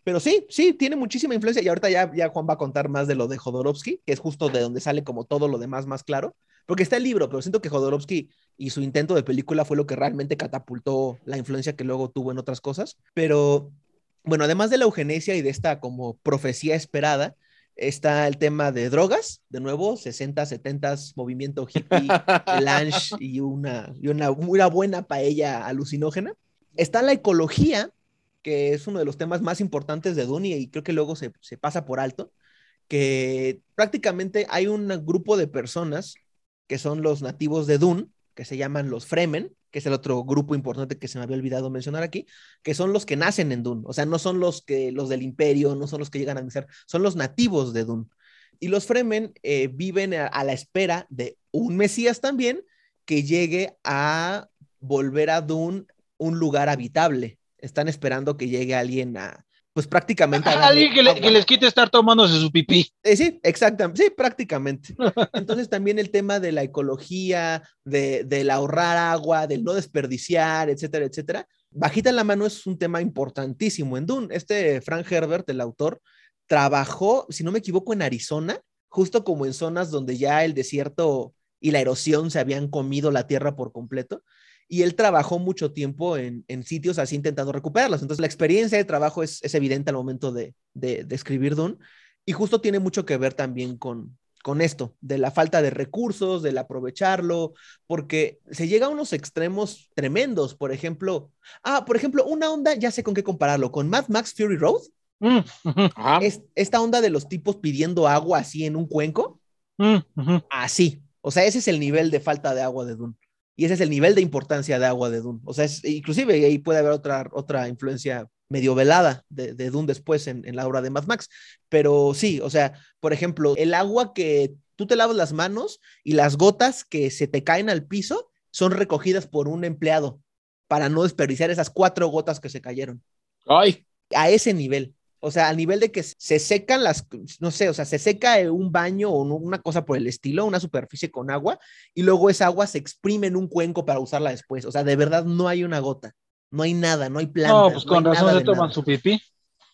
Pero sí, sí, tiene muchísima influencia. Y ahorita ya, ya Juan va a contar más de lo de Jodorowsky, que es justo de donde sale como todo lo demás más claro. Porque está el libro, pero siento que Jodorowsky y su intento de película fue lo que realmente catapultó la influencia que luego tuvo en otras cosas. Pero bueno, además de la eugenesia y de esta como profecía esperada, está el tema de drogas, de nuevo, 60, 70, movimiento hippie, (laughs) lunch y una, y una, una buena paella alucinógena. Está la ecología, que es uno de los temas más importantes de Dune y creo que luego se, se pasa por alto, que prácticamente hay un grupo de personas que son los nativos de Dune, que se llaman los Fremen, que es el otro grupo importante que se me había olvidado mencionar aquí, que son los que nacen en Dune, o sea, no son los que los del imperio, no son los que llegan a nacer, son los nativos de Dune. Y los Fremen eh, viven a, la espera de un Mesías también que llegue a volver a Dune un lugar habitable. Están esperando que llegue alguien a, pues prácticamente... Alguien que, le- agua. que les quite estar tomándose su pipí. Eh, sí, exactamente, sí, prácticamente. (laughs) Entonces también el tema de la ecología, de, del ahorrar agua, del no desperdiciar, etcétera, etcétera. Bajita la mano es un tema importantísimo en Dune. Este Frank Herbert, el autor, trabajó, si no me equivoco, en Arizona, justo como en zonas donde ya el desierto y la erosión se habían comido la tierra por completo. Y él trabajó mucho tiempo en, en sitios así intentando recuperarlos. Entonces la experiencia de trabajo es, es evidente al momento de, de, de escribir Dune. Y justo tiene mucho que ver también con, con esto, de la falta de recursos, del aprovecharlo, porque se llega a unos extremos tremendos. Por ejemplo, ah, por ejemplo, una onda, ya sé con qué compararlo, con Mad Max Fury Road, Mm, es esta onda de los tipos pidiendo agua así en un cuenco, mm, así. O sea, ese es el nivel de falta de agua de Dune. Y ese es el nivel de importancia de agua de Dune. O sea, es, inclusive ahí puede haber otra, otra influencia medio velada de, de Dune después en, en la obra de Mad Max. Pero sí, o sea, por ejemplo, el agua que tú te lavas las manos y las gotas que se te caen al piso son recogidas por un empleado para no desperdiciar esas cuatro gotas que se cayeron. Ay, A ese nivel. O sea, al nivel de que se secan las, no sé, o sea, se seca un baño o una cosa por el estilo, una superficie con agua, y luego esa agua se exprime en un cuenco para usarla después. O sea, de verdad no hay una gota, no hay nada, no hay planta. No, pues con razón se toman nada. su pipí.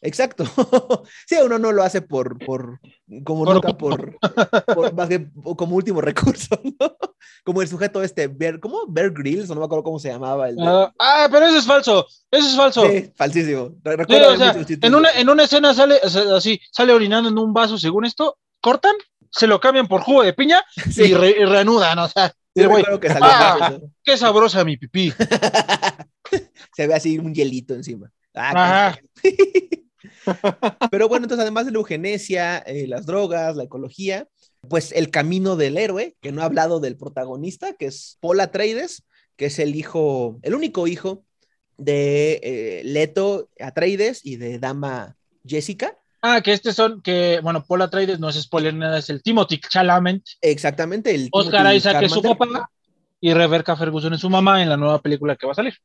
Exacto. (laughs) sí, uno no lo hace por, por como Por nunca por, por- más que como último (laughs) recurso, ¿no? Como el sujeto este, Bear, ¿cómo? Bear Grylls, o no me acuerdo cómo se llamaba. El Ah, ah, pero eso es falso. Eso es falso. Sí, falsísimo. Sí, o sea, en una, en una escena sale así, sale orinando en un vaso, según esto, cortan, se lo cambian por jugo de piña (laughs) Sí, y, re- y reanudan, o sea, sí, que salió ah, qué sabrosa mi pipí. Se ve así un hielito encima. Ah, Ajá. qué- (laughs) Pero bueno, entonces además de la eugenesia, eh, las drogas, la ecología, pues el camino del héroe, que no ha hablado del protagonista, que es Paul Atreides, que es el hijo, el único hijo de eh, Leto Atreides y de Dama Jessica. Ah, que este son, que, bueno, Paul Atreides no es spoiler nada, es el Timothy Chalamet, Exactamente, el Oscar Timothy Isaac es su papá y Rebecca Ferguson es su mamá en la nueva película que va a salir.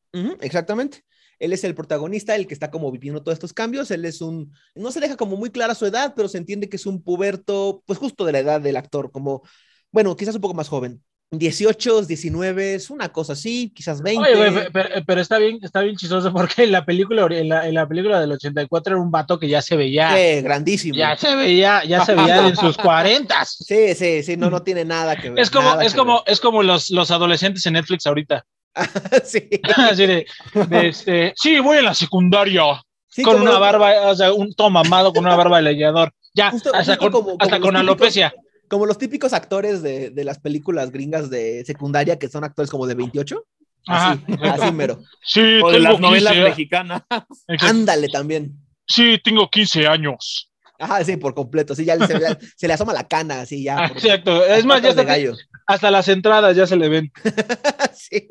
Exactamente. Él es el protagonista, el que está como viviendo todos estos cambios. Él es un, no se deja como muy clara su edad, pero se entiende que es un puberto, pues justo de la edad del actor, como, bueno, quizás un poco más joven. 18, 19, es una cosa así, quizás 20. Oye, pero, pero está bien, está bien chistoso porque en la película, en la, en la película del 84 era un vato que ya se veía, Sí, grandísimo. ya se veía, ya se veía en sus (laughs) cuarentas. Sí, sí, sí, no, no tiene nada que ver. Es como, es como, es como los, los adolescentes en Netflix ahorita. (laughs) sí. Así de, de este, sí, voy en la secundaria. Sí, con una barba, o sea, un todo mamado con una barba de leñador. Ya, Justo- hasta justo con, como- hasta con típicos- alopecia. Como los típicos actores de, de las películas gringas de secundaria, que son actores como de 28. Así, Ajá. así mero. Sí, o de las novelas 15 mexicanas. Ándale también. Sí, tengo 15 años. Ajá, sí, por completo. Sí, ya se, le- se le asoma la cana, así ya. (laughs) Exacto. Es más, ya hasta, gallo. hasta las entradas ya se le ven. (laughs) sí.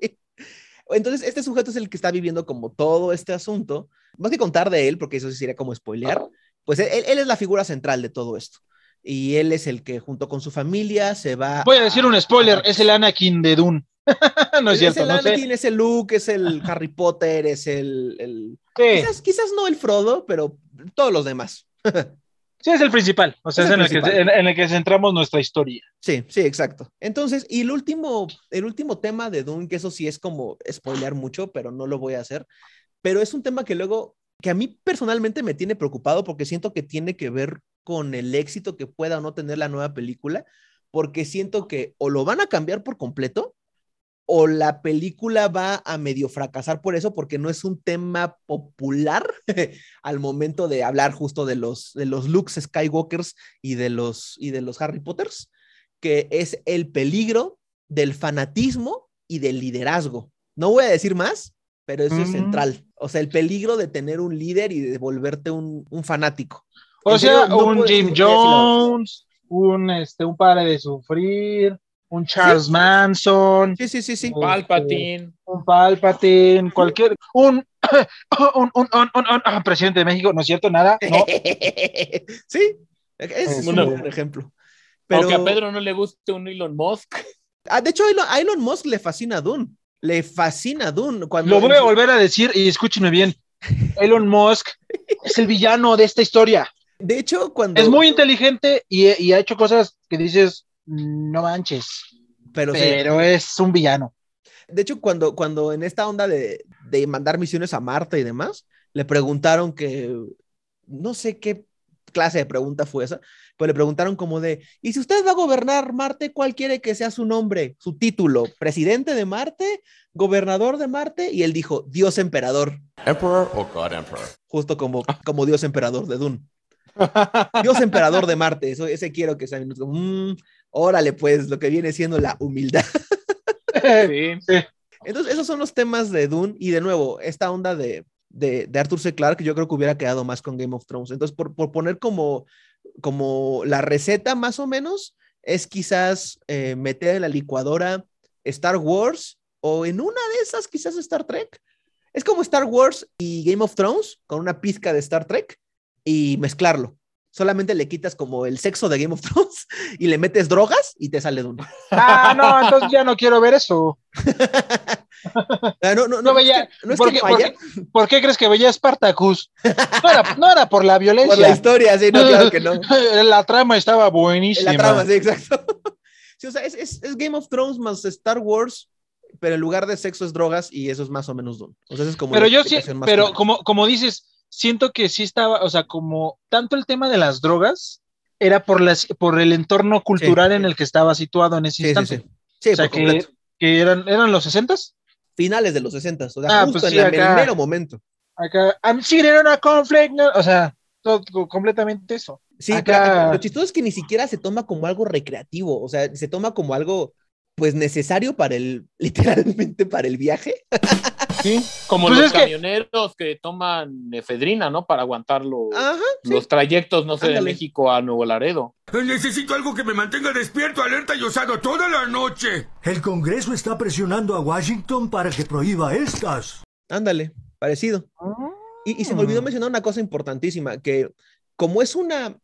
Entonces, este sujeto es el que está viviendo como todo este asunto. Más que contar de él, porque eso sí sería como spoilear, pues él, él es la figura central de todo esto. Y él es el que junto con su familia se va... Voy a decir un spoiler, a- es el Anakin de Dune. (laughs) no es cierto, el no sé. Anakin, es el Luke, es el Harry Potter, es el... el- Sí, Quizás, quizás no el Frodo, pero todos los demás. (laughs) sí, es el principal. O sea, Es es, el en, el que, principal. en, en el que centramos nuestra historia. Sí, sí, exacto. Entonces, y el último, el último tema de Dune, que eso sí es como spoilear mucho, pero no lo voy a hacer, pero es un tema que luego, que a mí personalmente me tiene preocupado porque siento que tiene que ver con el éxito que pueda o no tener la nueva película, porque siento que o lo van a cambiar por completo o la película va a medio fracasar por eso, porque no es un tema popular (laughs) al momento de hablar justo de los, de los Luke Skywalkers y de los, y de los Harry Potters que es el peligro del fanatismo y del liderazgo. No voy a decir más, pero eso es Mm. central. O sea, el peligro de tener un líder y de volverte un, un fanático. O En serio, sea, no un Jim Jones, un, este, un padre de sufrir, un Charles Manson, Sí, sí, sí, sí. Este, Palpatine. un Palpatine, cualquier, un, (coughs) un, un, un- un- un- ah, presidente de México, no es cierto, nada, no. (laughs) sí, es Bueno. un buen ejemplo. Aunque Pero, a Pedro no le guste un Elon Musk. Ah, de hecho, a Elon, a Musk le fascina Dune. Le fascina Dune. Cuando Lo voy a volver a decir y escúchenme bien, Elon Musk es el villano de esta historia. De hecho, cuando... Es muy inteligente y, y ha hecho cosas que dices, no manches, Pero, sí. pero es un villano. De hecho, cuando, cuando en esta onda de, de mandar misiones a Marte y demás, le preguntaron que, no sé qué clase de pregunta fue esa, pero le preguntaron como de, ¿y si usted va a gobernar Marte, cuál quiere que sea su nombre, su título? ¿Presidente de Marte? ¿Gobernador de Marte? Y él dijo, Dios emperador, Emperor o God Emperor. justo como, como Dios emperador de Dune. (laughs) Dios emperador de Marte, eso, ese quiero que sea. Mm, órale, pues, lo que viene siendo la humildad. (laughs) Sí. Entonces, esos son los temas de Dune y de nuevo, esta onda de, de, de Arthur C. Clarke, yo creo que hubiera quedado más con Game of Thrones. Entonces, por, por poner como, como la receta más o menos, es quizás eh, meter en la licuadora Star Wars o en una de esas quizás Star Trek. Es como Star Wars y Game of Thrones con una pizca de Star Trek y mezclarlo. Solamente le quitas como el sexo de Game of Thrones (laughs) y le metes drogas y te sale Dune. Ah, no, entonces ya no quiero ver eso. Ah, No, no, no, veía- no ¿por qué- falla ¿Por qué crees que veía Spartacus? No era, no era por la (laughs) por la violencia. historia, sí, no, claro que no. (laughs) La trama estaba En buenísima. la trama, sí, exacto. Sí, o sea, es, es- es Game of Thrones más Star Wars, pero en lugar de sexo es drogas y eso es más o menos Dune. O sea, es como Pero yo sí, pero como, como dices, siento que sí estaba, o sea, como tanto el tema de las drogas era por, las, por el entorno cultural en el que estaba situado en ese Sí, instante. sí. Sí, o sea, por que, que eran, eran los 60 Finales de los 60, o sea, Ah, justo pues en la- acá. el mero momento. Acá, I'm sitting on a no", o sea, todo, completamente eso. Sí, Acá- pero lo chistoso es que ni siquiera se toma como algo recreativo, o sea, se toma como algo pues necesario para el, (laughs) literalmente para el viaje. Sí, como Pues los que- camioneros que toman efedrina, ¿no? Para aguantar los, Ajá, sí. los trayectos, no sé, de. México a Nuevo Laredo. Necesito algo que me mantenga despierto, alerta y osado toda la noche. El Congreso está presionando a Washington para que prohíba estas. Ándale, parecido. Y, y se me olvidó mencionar una cosa importantísima, que como es una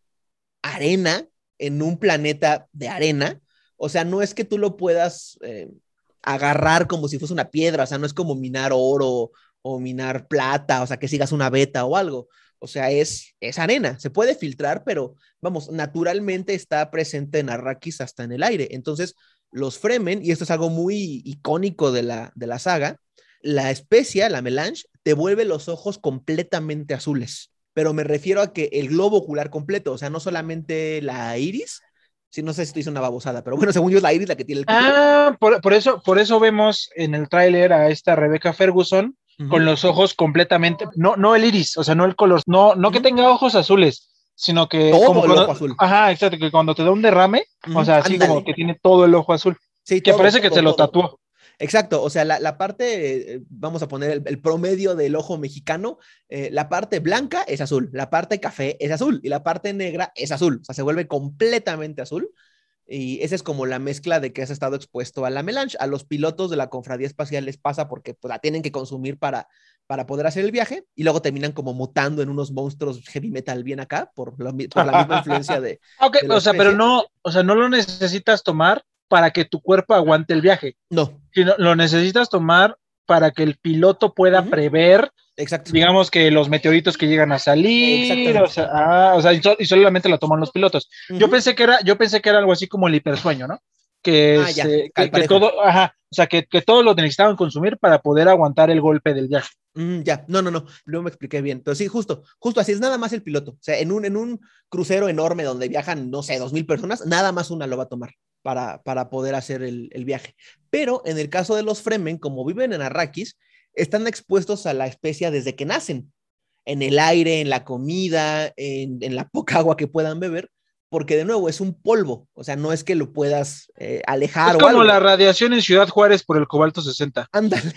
arena en un planeta de arena, o sea, no es que tú lo puedas eh, agarrar como si fuese una piedra, o sea, no es como minar oro o minar plata, o sea, que sigas una beta o algo. O sea, es, es arena, se puede filtrar, pero vamos, naturalmente está presente en Arrakis hasta en el aire. Entonces, los Fremen, y esto es algo muy icónico de la, de la saga, la especia, la melange, te vuelve los ojos completamente azules. Pero me refiero a que el globo ocular completo, o sea, no solamente la iris, si no sé si te hice una babosada, pero bueno, (laughs) según yo es la iris la que tiene el Ah, por, por eso, por eso vemos en el tráiler a esta Rebecca Ferguson con los ojos completamente, no, no el iris, o sea, no el color, no, no que tenga ojos azules, sino que Todo como el cuando- ojo azul. Ajá, exacto, que cuando te da un derrame, o sea, así ándale. como que tiene todo el ojo azul, Sí, que todo, parece que todo, se lo tatuó. Exacto, o sea, la, la parte, eh, vamos a poner el, el promedio del ojo mexicano, eh, la parte blanca es azul, la parte café es azul y la parte negra es azul, o sea, se vuelve completamente azul. Y esa es como la mezcla de que has estado expuesto a la melange. A los pilotos de la confradía espacial les pasa porque pues, la tienen que consumir para, para poder hacer el viaje y luego terminan como mutando en unos monstruos heavy metal bien acá por, la mi- por la misma influencia de... (laughs) Ok, de o sea, pero no, o sea, no lo necesitas tomar para que tu cuerpo aguante el viaje, No, sino lo necesitas tomar para que el piloto pueda prever, exacto. digamos que los meteoritos que llegan a salir, Exactamente. o sea, ah, o sea, y, so- y solamente lo toman los pilotos. Yo pensé que era, yo pensé que era algo así como el hipersueño, ¿no? Que, Ah, se- que- al que todo, ajá, o sea, que, que todo lo necesitaban consumir para poder aguantar el golpe del viaje. Mm, ya, no, no, no, no me expliqué bien, pero sí, justo, justo así es nada más el piloto. O sea, en un, en un crucero enorme donde viajan, no sé, dos mil personas, nada más una lo va a tomar para, para poder hacer el, el viaje. Pero en el caso de los Fremen, como viven en Arrakis, están expuestos a la especia desde que nacen, en el aire, en la comida, en, en la (laughs) poca agua que puedan beber, porque de nuevo es un polvo, o sea, no es que lo puedas eh, alejar es o como algo. la radiación en Ciudad Juárez por el cobalto 60. Ándale.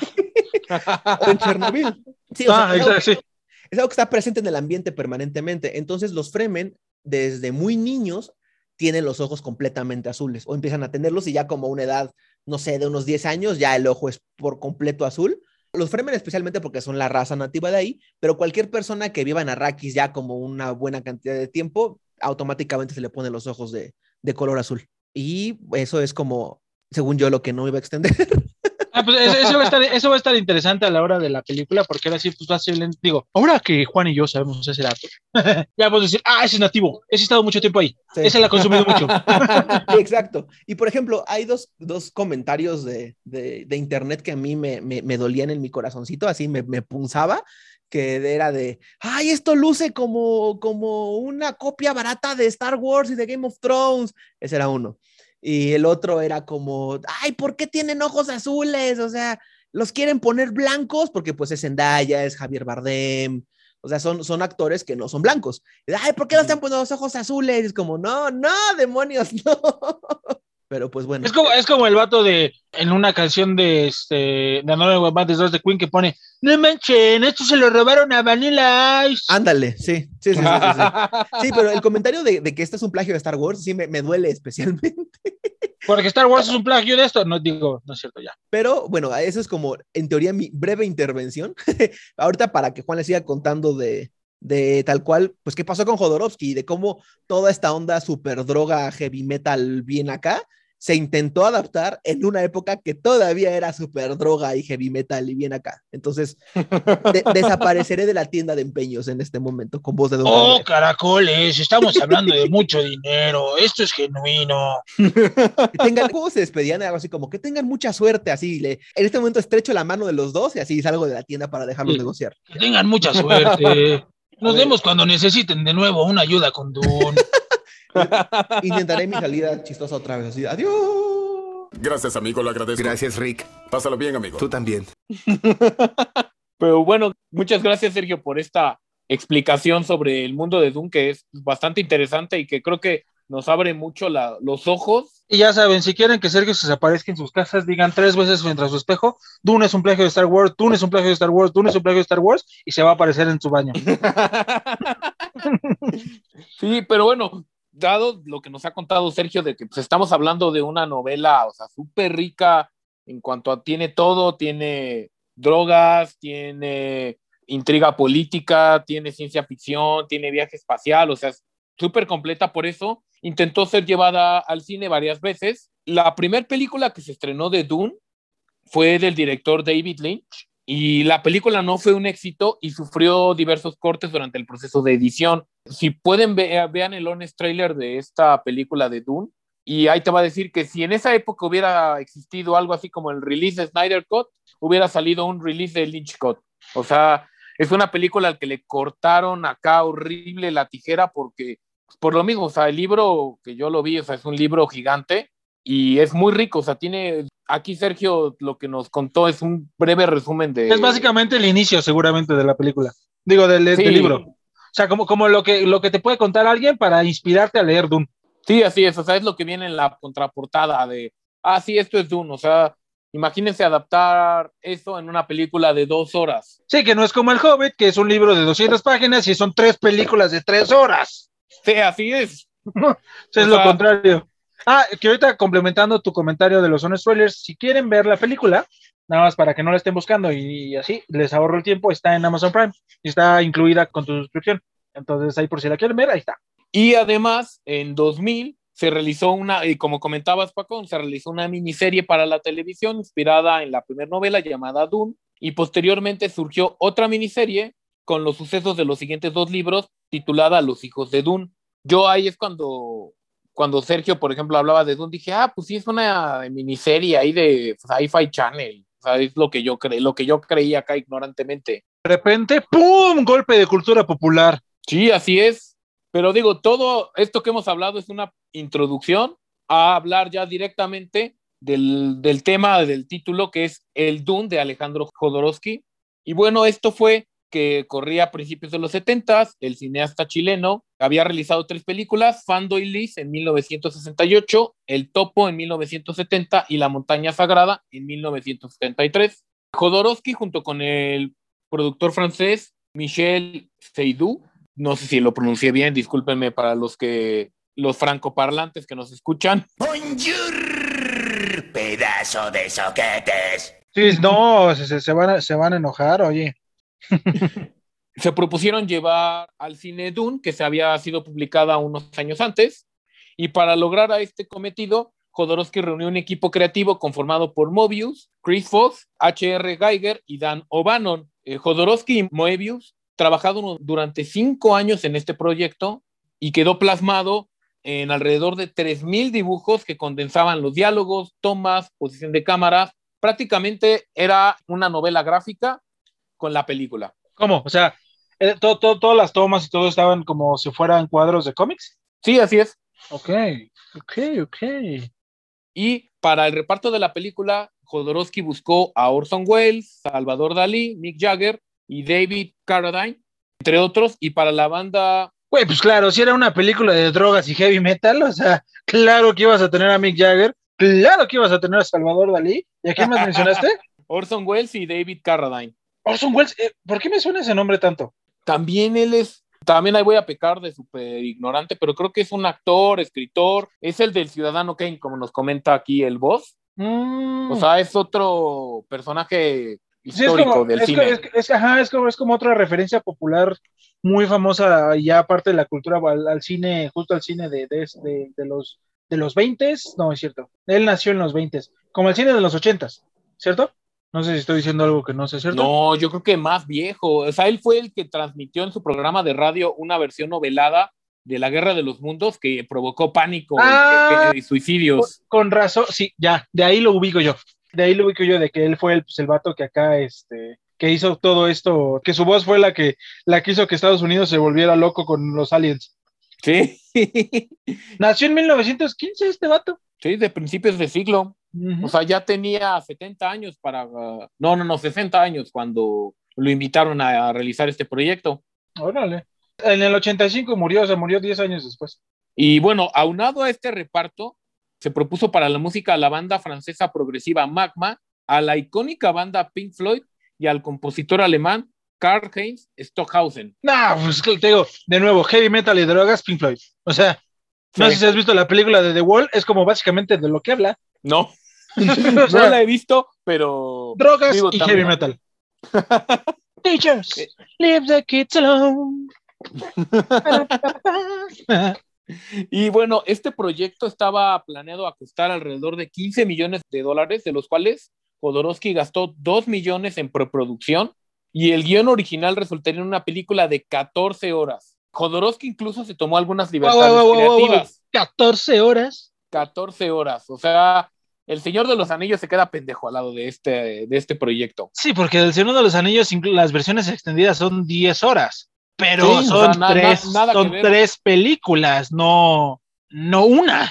o (laughs) en Chernobyl. Sí, o sea, ah, es algo- exacto, sí. es algo que está presente en el ambiente permanentemente. Entonces, los Fremen, desde muy niños, tienen los ojos completamente azules o empiezan a tenerlos y ya como una edad, no sé, de unos 10 años, ya el ojo es por completo azul. Los Fremen especialmente porque son la raza nativa de ahí, pero cualquier persona que viva en Arrakis ya como una buena cantidad de tiempo, automáticamente se le ponen los ojos de, de color azul. Y eso es como, según yo, lo que no iba a extender. (laughs) Ah, pues eso, va a estar, eso va a estar interesante a la hora de la película, porque ahora sí, pues fácil, digo, ahora que Juan y yo sabemos ese dato, (laughs) ya vamos a decir, ah, ese es nativo, ese ha estado mucho tiempo ahí, Sí. ese la ha consumido mucho. (laughs) Exacto. Y por ejemplo, hay dos, dos comentarios de, de- de internet que a mí me, me- me dolían en mi corazoncito, así me, me punzaba, que era de, ay, esto luce como, como una copia barata de Star Wars y de Game of Thrones. Ese era uno. Y el otro era como, ay, ¿por qué tienen ojos azules? O sea, los quieren poner blancos porque pues es Zendaya, es Javier Bardem. O sea, son, son actores que no son blancos. Ay, ¿por qué los están poniendo los ojos azules? Es como, no, no, demonios, (laughs) no. Pero pues bueno. Es como, es como el vato de, en una canción de, este, de Another Bad Deserves the Queen que pone, no manchen, esto se lo robaron a Vanilla Ice. Ándale, sí, sí, sí, sí, sí, sí. (laughs) Sí, pero el comentario de, de que este es un plagio de Star Wars sí me, me duele especialmente. (laughs) Porque Star Wars es un plagio de esto. No digo, no es cierto ya. Pero bueno, eso es como, en teoría, mi breve intervención. (laughs) Ahorita para que Juan le siga contando de, de tal cual, pues qué pasó con Jodorowsky y de cómo toda esta onda super droga, heavy metal bien acá, se intentó adaptar en una época que todavía era super droga y heavy metal y bien acá. Entonces, de- (laughs) desapareceré de la tienda de empeños en este momento con voz de Don Oh, Gabriel. caracoles, estamos (laughs) hablando de mucho dinero. Esto es genuino. que tengan, ¿cómo se despedían? Algo así como que tengan mucha suerte, así, le, en este momento estrecho la mano de los dos y así salgo de la tienda para dejarlos Sí. negociar. Que tengan mucha suerte. (laughs) Nos vemos cuando necesiten de nuevo una ayuda con Dune. Intentaré mi salida chistosa otra vez, así, adiós. Gracias, amigo, lo agradezco. Gracias, Rick. Pásalo bien, amigo. Tú también. (laughs) Pero bueno, muchas gracias, Sergio, por esta explicación sobre el mundo de Dune, que es bastante interesante y que creo que nos abre mucho la- los ojos. Y ya saben, si quieren que Sergio se desaparezca en sus casas, digan tres veces frente a su espejo, Dune es un plagio de Star Wars, Dune es un plagio de Star Wars, Dune es un plagio de Star Wars, y se va a aparecer en su baño. (laughs) Sí, pero bueno, dado lo que nos ha contado Sergio de que pues, estamos hablando de una novela, o sea, súper rica en cuanto a tiene todo, tiene drogas, tiene intriga política, tiene ciencia ficción, tiene viaje espacial, o sea, súper completa por eso. Intentó ser llevada al cine varias veces. La primera película que se estrenó de Dune fue del director David Lynch y la película no fue un éxito y sufrió diversos cortes durante el proceso de edición. Si pueden, ve- vean el honest trailer de esta película de Dune y ahí te va a decir que si en esa época hubiera existido algo así como el release de Snyder Cut, hubiera salido un release de Lynch Cut. O sea, es una película al que le cortaron acá horrible la tijera porque por lo mismo, o sea, el libro que yo lo vi, o sea, es un libro gigante y es muy rico, o sea, tiene, aquí Sergio lo que nos contó es un breve resumen de... Es básicamente el inicio, seguramente, de la película. Digo, del, del Sí. libro. O sea, como, como lo, que, lo que te puede contar alguien para inspirarte a leer Dune. Sí, así es, o sea, es lo que viene en la contraportada de, ah, sí, esto es Dune, o sea, imagínense adaptar eso en una película de dos horas. Sí, que no es como El Hobbit, que es un libro de 200 páginas y son tres películas de tres horas. Sí, así es. (laughs) Es lo sea- contrario. Ah, que ahorita complementando tu comentario de los honest trailers, si quieren ver la película, nada más para que no la estén buscando y, así les ahorro el tiempo, está en Amazon Prime y está incluida con tu suscripción. Entonces ahí por si la quieren ver, ahí está. Y además, en 2000 se realizó una, y como comentabas Paco, se realizó una miniserie para la televisión inspirada en la primera novela llamada Dune, y posteriormente surgió otra miniserie con los sucesos de los siguientes dos libros titulada Los hijos de Dune. Yo ahí es cuando, cuando Sergio, por ejemplo, hablaba de Dune, dije, ah, pues sí, es una miniserie ahí de Sci-Fi Channel. Sea, es lo que yo creí, lo que yo creía acá ignorantemente. De repente, ¡pum! Golpe de cultura popular. Sí, así es. Pero digo, todo esto que hemos hablado es una introducción a hablar ya directamente del, del tema del título que es El Dune de Alejandro Jodorowsky. Y bueno, esto fue que corría a principios de los 70, el cineasta chileno había realizado tres películas, Fando y Liz en 1968, El Topo en 1970 y La Montaña Sagrada en 1973. Jodorowsky junto con el productor francés Michel Seydoux, no sé si lo pronuncié bien, discúlpenme para los que los francoparlantes que nos escuchan. Bonjour, pedazo de soquetes. Sí, no, se, se- se van a, se van a enojar, oye. (laughs) se propusieron llevar al cine Dune, que se había sido publicada unos años antes, y para lograr a este cometido, Jodorowsky reunió un equipo creativo conformado por Mobius, Chris Fox, H.R. Geiger y Dan O'Bannon. Eh, Jodorowsky y Moebius trabajaron durante cinco años en este proyecto y quedó plasmado en alrededor de 3.000 dibujos que condensaban los diálogos, tomas, posición de cámaras. Prácticamente era una novela gráfica con la película. ¿Cómo? O sea, eh, todo, todo- todas las tomas y todo estaban como si fueran cuadros de cómics. Sí, así es. Ok, ok, ok. Y para el reparto de la película, Jodorowsky buscó a Orson Welles, Salvador Dalí, Mick Jagger y David Carradine, entre otros. Y para la banda, Güey, pues claro, si era una película de drogas y heavy metal, o sea, claro que ibas a tener a Mick Jagger, claro que ibas a tener a Salvador Dalí. ¿Y a quién más mencionaste? (laughs) Orson Welles y David Carradine. Orson Welles. eh, ¿Por qué me suena ese nombre tanto? También él es, también ahí voy a pecar de súper ignorante, pero creo que es un actor, escritor, es el del Ciudadano Kane, como nos comenta aquí el boss. Mm. O sea, es otro personaje Sí, es histórico como, del es, cine. es- es- ajá, es como, es como otra referencia popular muy famosa ya aparte de la cultura al, al cine, justo al cine de, de, de- de los de los 20 no es cierto, él nació en los 20 como el cine de los 80 ¿cierto? No sé si estoy diciendo algo que no sé, ¿cierto? No, yo creo que más viejo. O sea, él fue el que transmitió en su programa de radio una versión novelada de la Guerra de los Mundos que provocó pánico y- Ah. y, suicidios. Con razón, sí, ya, de ahí lo ubico yo. De ahí lo ubico yo, de que él fue el, pues, el vato que acá, este, que hizo todo esto, que su voz fue la que, la que hizo que Estados Unidos se volviera loco con los aliens. Sí. (laughs) Nació en 1915 este vato. sí, de principios de siglo. Ujú. O sea, ya tenía 70 años para. uh, no, no, no, 60 años cuando lo invitaron a, a realizar este proyecto. Órale. En el 85 murió, o sea, murió 10 años después. Y bueno, aunado a este reparto, se propuso para la música a la banda francesa progresiva Magma, a la icónica banda Pink Floyd y al compositor alemán Karl-Heinz Stockhausen. No, pues te digo, de nuevo, heavy metal y drogas, Pink Floyd. O sea, no Sí. sé si has visto la película de The Wall, es como básicamente de lo que habla. No, (laughs) no la he visto, pero. drogas digo, y también- heavy metal. (laughs) Teachers, leave the kids alone. (laughs) Y bueno, este proyecto estaba planeado a costar alrededor de 15 millones de dólares, de los cuales Jodorowsky gastó 2 millones en preproducción y el guion original resultaría en una película de 14 horas. Jodorowsky incluso se tomó algunas libertades wow, wow, wow. creativas. 14 horas. 14 horas. O sea, el Señor de los Anillos se queda pendejo al lado de este, de este proyecto. Sí, porque el Señor de los Anillos, las versiones extendidas son 10 horas, pero Sí, o son, sea, na- na- tres, son películas, no, no una.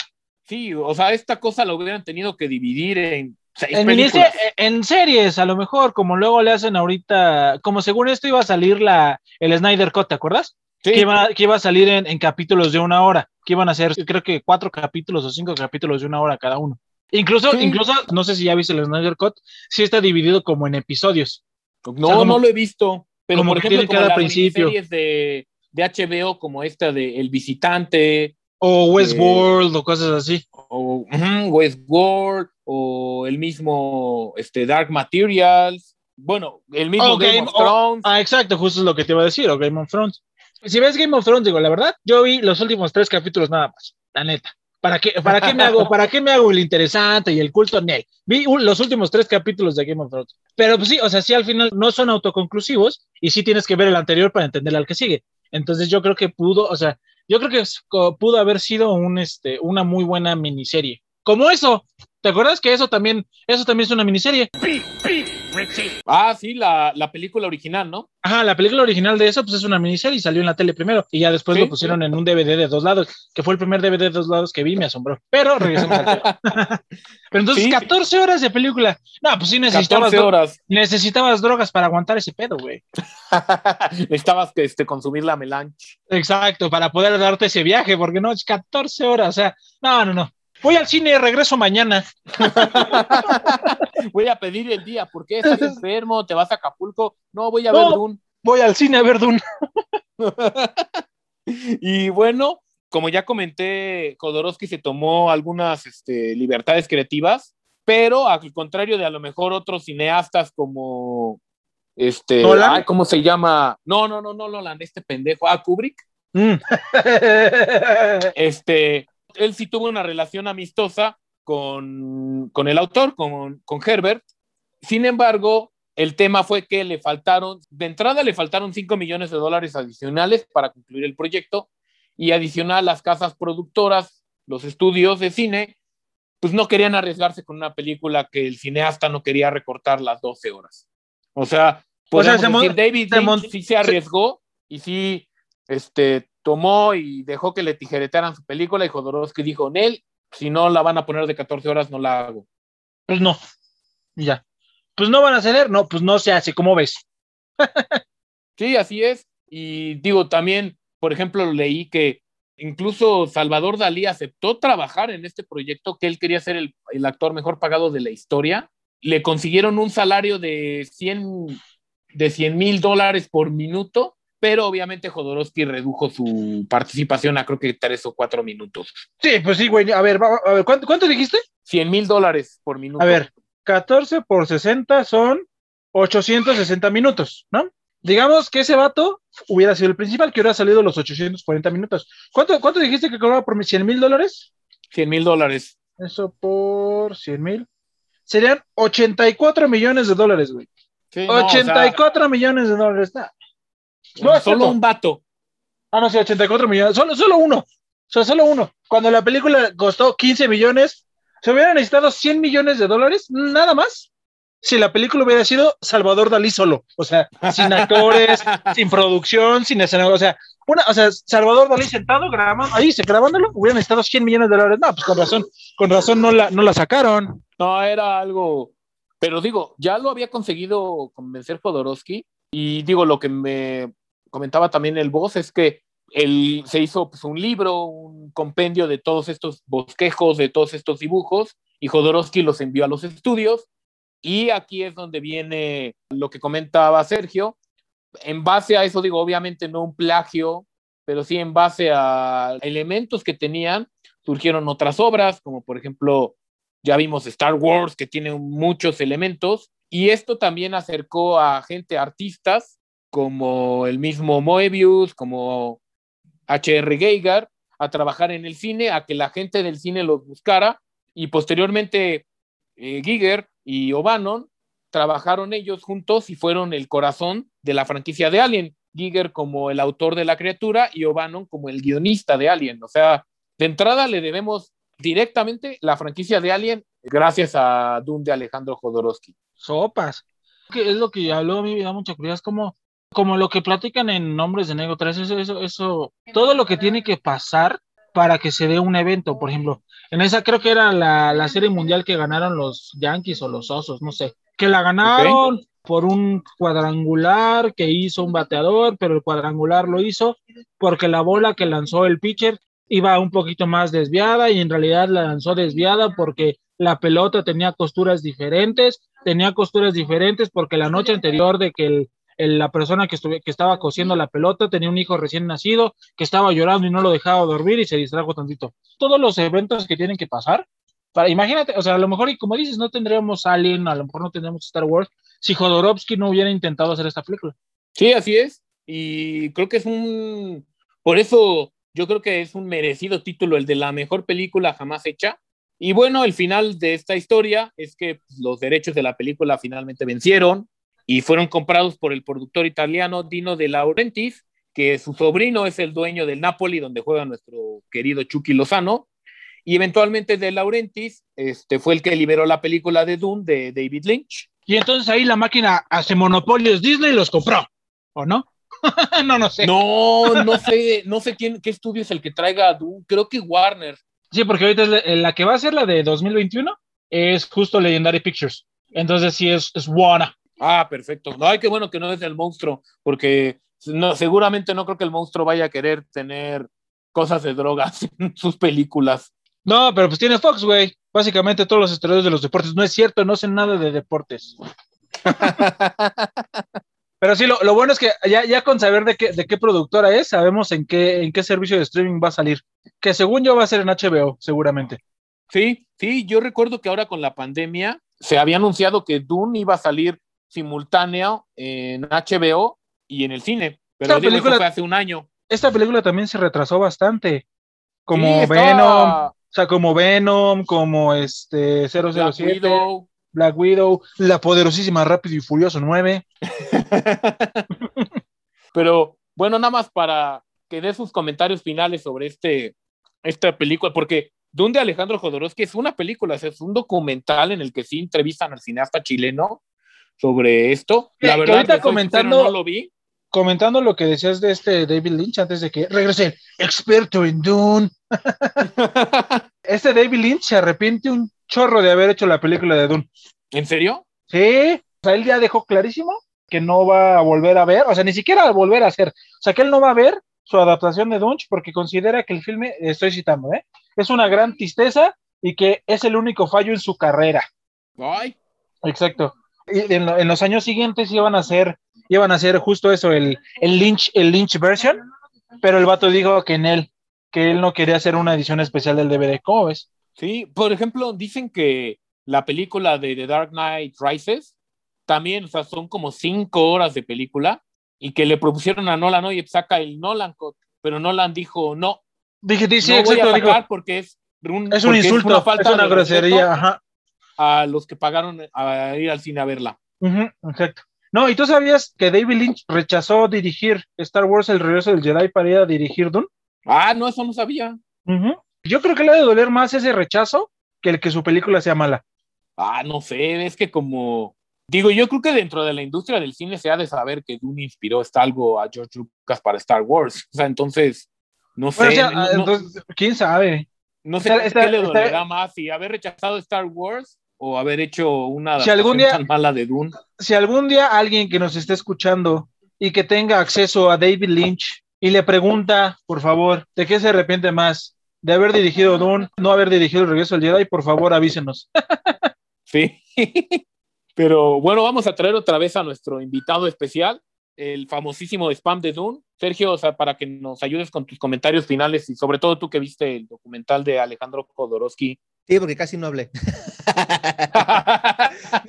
Sí, o sea, esta cosa la hubieran tenido que dividir en seis En, películas. miniserie- en series, a lo mejor, como luego le hacen ahorita, como según esto iba a salir la, el Snyder Cut, ¿te acuerdas? Sí. Que, iba, que iba a salir en, en capítulos de una hora, que iban a ser, creo que cuatro capítulos o cinco capítulos de una hora cada uno. Incluso, Sí. incluso, no sé si ya viste el Snyder Cut, sí está dividido como en episodios. No, O sea, como- no lo he visto. Pero como por que ejemplo, tiene cada principio. miniseries de, de HBO, como esta de El Visitante, O Westworld o cosas así. o ujú, Westworld, o el mismo este, Dark Materials, bueno, el mismo Game Game of Thrones. Ah, exacto, justo es lo que te iba a decir, o Game of Thrones. Si ves Game of Thrones, digo, la verdad, yo vi los últimos tres capítulos nada más, la neta. ¿Para qué, para qué me hago, para qué me hago el interesante y el culto? Nel. Vi los últimos tres capítulos de Game of Thrones. Pero pues sí, o sea, sí al final no son autoconclusivos y sí tienes que ver el anterior para entender al que sigue. Entonces yo creo que pudo, o sea, yo creo que pudo haber sido un, este, una muy buena miniserie. Como eso. ¿Te acuerdas que eso también, eso también es una miniserie? Ah, sí, la, la película original, ¿no? Ajá, la película original de eso pues es una miniserie y salió en la tele primero y ya después Sí, lo pusieron en un DVD de dos lados, que fue el primer DVD de dos lados que vi, me asombró. Pero regresemos al tema. (laughs) Pero entonces Sí. 14 horas de película. No, pues sí necesitabas, 14 horas. necesitabas drogas para aguantar ese pedo, güey. (laughs) Necesitabas que este, consumir la melange. Exacto, para poder darte ese viaje, porque no, es 14 horas, o sea, no, no, no. Voy al cine y regreso mañana. (laughs) Voy a pedir el día. ¿Por qué estás (laughs) enfermo? ¿Te vas a Acapulco? No, voy a No. ver Dune. Voy al cine a ver Dune. (laughs) Y bueno, como ya comenté, Jodorowsky se tomó algunas este, libertades creativas, pero al contrario de a lo mejor otros cineastas como este, ¿Nolan? ay, ¿cómo se llama? No, no, no, no, Nolan, este pendejo, ah, Kubrick, Mm. este, él sí tuvo una relación amistosa con, con el autor, con, con Herbert. Sin embargo, el tema fue que le faltaron, de entrada le faltaron 5 millones de dólares adicionales para concluir el proyecto y adicional las casas productoras, los estudios de cine, pues no querían arriesgarse con una película que el cineasta no quería recortar las 12 horas. O sea, podemos se decir, David se Lynch sí se arriesgó y sí este, tomó y dejó que le tijeretaran su película y Jodorowsky dijo, Nel, si no la van a poner de 14 horas, no la hago. Pues no. Ya. Pues no van a ceder, no, pues no se hace, ¿cómo ves? (laughs) Sí, así es. Y digo, también, por ejemplo, leí que incluso Salvador Dalí aceptó trabajar en este proyecto, que él quería ser el, el actor mejor pagado de la historia. Le consiguieron un salario de 100 de 100 mil dólares por minuto, pero obviamente Jodorowsky redujo su participación a creo que tres o cuatro minutos. Sí, pues sí, güey. A ver, a ver, ¿cuánto, cuánto dijiste? 100 mil dólares por minuto. A ver, 14 por 60 son 860 minutos, ¿no? Digamos que ese vato hubiera sido el principal, que hubiera salido los 840 minutos. ¿Cuánto, cuánto dijiste que cobraba por 100 mil dólares? 100 mil dólares. Eso por 100 mil. Serían 84 millones de dólares, güey. Sí, no, o sea, 84 millones de dólares. nah. No, solo cierto. un vato. Ah, no, sí, 84 millones. Solo, solo uno. O sea, solo uno. Cuando la película costó 15 millones, se hubieran necesitado 100 millones de dólares, nada más. Si la película hubiera sido Salvador Dalí solo. O sea, sin actores, (laughs) sin producción, sin escenario. O sea, una, o sea, Salvador Dalí sentado grabando, ahí se grabándolo, hubieran necesitado 100 millones de dólares. No, pues con razón, con razón no la, no la sacaron. No, era algo. Pero digo, ya lo había conseguido convencer Jodorowsky. Y digo, lo que me comentaba también el boss es que él se hizo pues, un libro, un compendio de todos estos bosquejos, de todos estos dibujos, y Jodorowsky los envió a los estudios. Y aquí es donde viene lo que comentaba Sergio. En base a eso, digo, obviamente no un plagio, pero sí en base a elementos que tenían, surgieron otras obras, como por ejemplo ya vimos Star Wars, que tiene muchos elementos, y esto también acercó a gente, artistas, como el mismo Moebius, como H.R. Geiger, a trabajar en el cine, a que la gente del cine los buscara, y posteriormente eh, Giger y O'Bannon trabajaron ellos juntos y fueron el corazón de la franquicia de Alien. Giger como el autor de la criatura y O'Bannon como el guionista de Alien. O sea, de entrada le debemos directamente la franquicia de Alien gracias a Dune de Alejandro Jodorowsky. Sopas. Que es lo que habló a mí, me da mucha curiosidad, es como, como lo que platican en Nombres de Negro 3, eso, eso, eso, todo lo que tiene que pasar para que se dé un evento, por ejemplo, en esa creo que era la, la serie mundial que ganaron los Yankees o los Osos, no sé, que la ganaron por un cuadrangular que hizo un bateador, pero el cuadrangular lo hizo porque la bola que lanzó el pitcher iba un poquito más desviada y en realidad la lanzó desviada porque la pelota tenía costuras diferentes, tenía costuras diferentes porque la noche anterior de que el, la persona que, estuve, que estaba cosiendo la pelota tenía un hijo recién nacido que estaba llorando y no lo dejaba dormir y se distrajo tantito. Todos los eventos que tienen que pasar, para, imagínate, o sea, a lo mejor, y como dices, no tendríamos Alien, a lo mejor no tendríamos Star Wars, si Jodorowsky no hubiera intentado hacer esta película. Sí, así es. Y creo que es un. Por eso yo creo que es un merecido título, el de la mejor película jamás hecha. Y bueno, el final de esta historia es que pues, los derechos de la película finalmente vencieron y fueron comprados por el productor italiano Dino De Laurentiis, que su sobrino es el dueño del Napoli, donde juega nuestro querido Chucky Lozano. Y eventualmente De Laurentiis este, fue el que liberó la película de Dune de David Lynch. Y entonces ahí la máquina hace monopolios Disney y los compró, ¿o no? (laughs) no, no sé. No, no sé, no sé quién, qué estudio es el que traiga a Dune. Creo que Warner. Sí, porque ahorita es la, la que va a ser la de 2021 es justo Legendary Pictures. Entonces sí es, es buena. Ah, perfecto. No, ay, qué bueno que no es el monstruo, porque no, seguramente no creo que el monstruo vaya a querer tener cosas de drogas (laughs) en sus películas. No, pero pues tiene Fox, güey. Básicamente todos los esteroides de los deportes. No es cierto, no sé nada de deportes. (laughs) Pero sí, lo, lo bueno es que ya, ya con saber de qué, de qué productora es, sabemos en qué, en qué servicio de streaming va a salir. Que según yo va a ser en HBO, seguramente. Sí, sí, yo recuerdo que ahora con la pandemia se había anunciado que Dune iba a salir simultáneo en HBO y en el cine, pero Esta digo, eso película- fue hace un año. Esta película también se retrasó bastante. Como Sí, Venom, sea, como Venom, como este 007, Black Widow. Black Widow, la poderosísima Rápido y Furioso 9. (laughs) (laughs) Pero bueno, nada más para que dé sus comentarios finales sobre este, esta película, porque Dune de Alejandro Jodorowsky es una película, es un documental en el que sí entrevistan al cineasta chileno sobre esto. Que- La que verdad, ahorita soy comentando- no lo vi. Comentando lo que decías de este David Lynch antes de que regrese experto en Dune. (laughs) Este David Lynch se arrepiente un chorro de haber hecho la película de Dune. ¿En serio? Sí, o sea, él ya dejó clarísimo que no va a volver a ver, o sea, ni siquiera a volver a hacer, o sea, que él no va a ver su adaptación de Dunch porque considera que el filme, estoy citando, ¿eh? es una gran tristeza y que es el único fallo en su carrera. Ay, Exacto. Y en, lo- en los años siguientes iban a hacer, iban a hacer justo eso, el, el Lynch, el Lynch version, pero el vato dijo que en él, que él no quería hacer una edición especial del DVD. ¿Cómo ves? sí. Por ejemplo, dicen que la película de The Dark Knight Rises también, o sea, son como cinco horas de película y que le propusieron a Nolan, oye, saca el Nolan pero Nolan dijo, no, Dije, sí, sí, no voy a porque es un, es un insulto, una es una grosería, ajá. a los que pagaron a ir al cine a verla. Ujú, exacto. No, ¿y tú sabías que David Lynch rechazó dirigir Star Wars El regreso del Jedi para ir a dirigir Dune? Ah, no, eso no sabía. Ujú. Yo creo que le ha de doler más ese rechazo que el que su película sea mala. Ah, no sé, es que como digo, yo creo que dentro de la industria del cine se ha de saber que Dune inspiró está algo a George Lucas para Star Wars. O sea, entonces, no sé, Bueno, o sea, no, entonces, quién sabe. no sé está- qué está- le está- dolerá más, si haber rechazado Star Wars o haber hecho una Si algún día- tan mala de Dune. Si algún día alguien que nos esté escuchando y que tenga acceso a David Lynch y le pregunta, por favor, ¿de qué se arrepiente más? ¿De haber dirigido Dune, no haber dirigido El regreso del Jedi? Por favor, avísenos. Sí. (laughs) Pero bueno, vamos a traer otra vez a nuestro invitado especial, el famosísimo spam de Dune. Sergio, o sea, para que nos ayudes con tus comentarios finales y sobre todo tú que viste el documental de Alejandro Jodorowsky. Sí, porque casi no hablé. (laughs)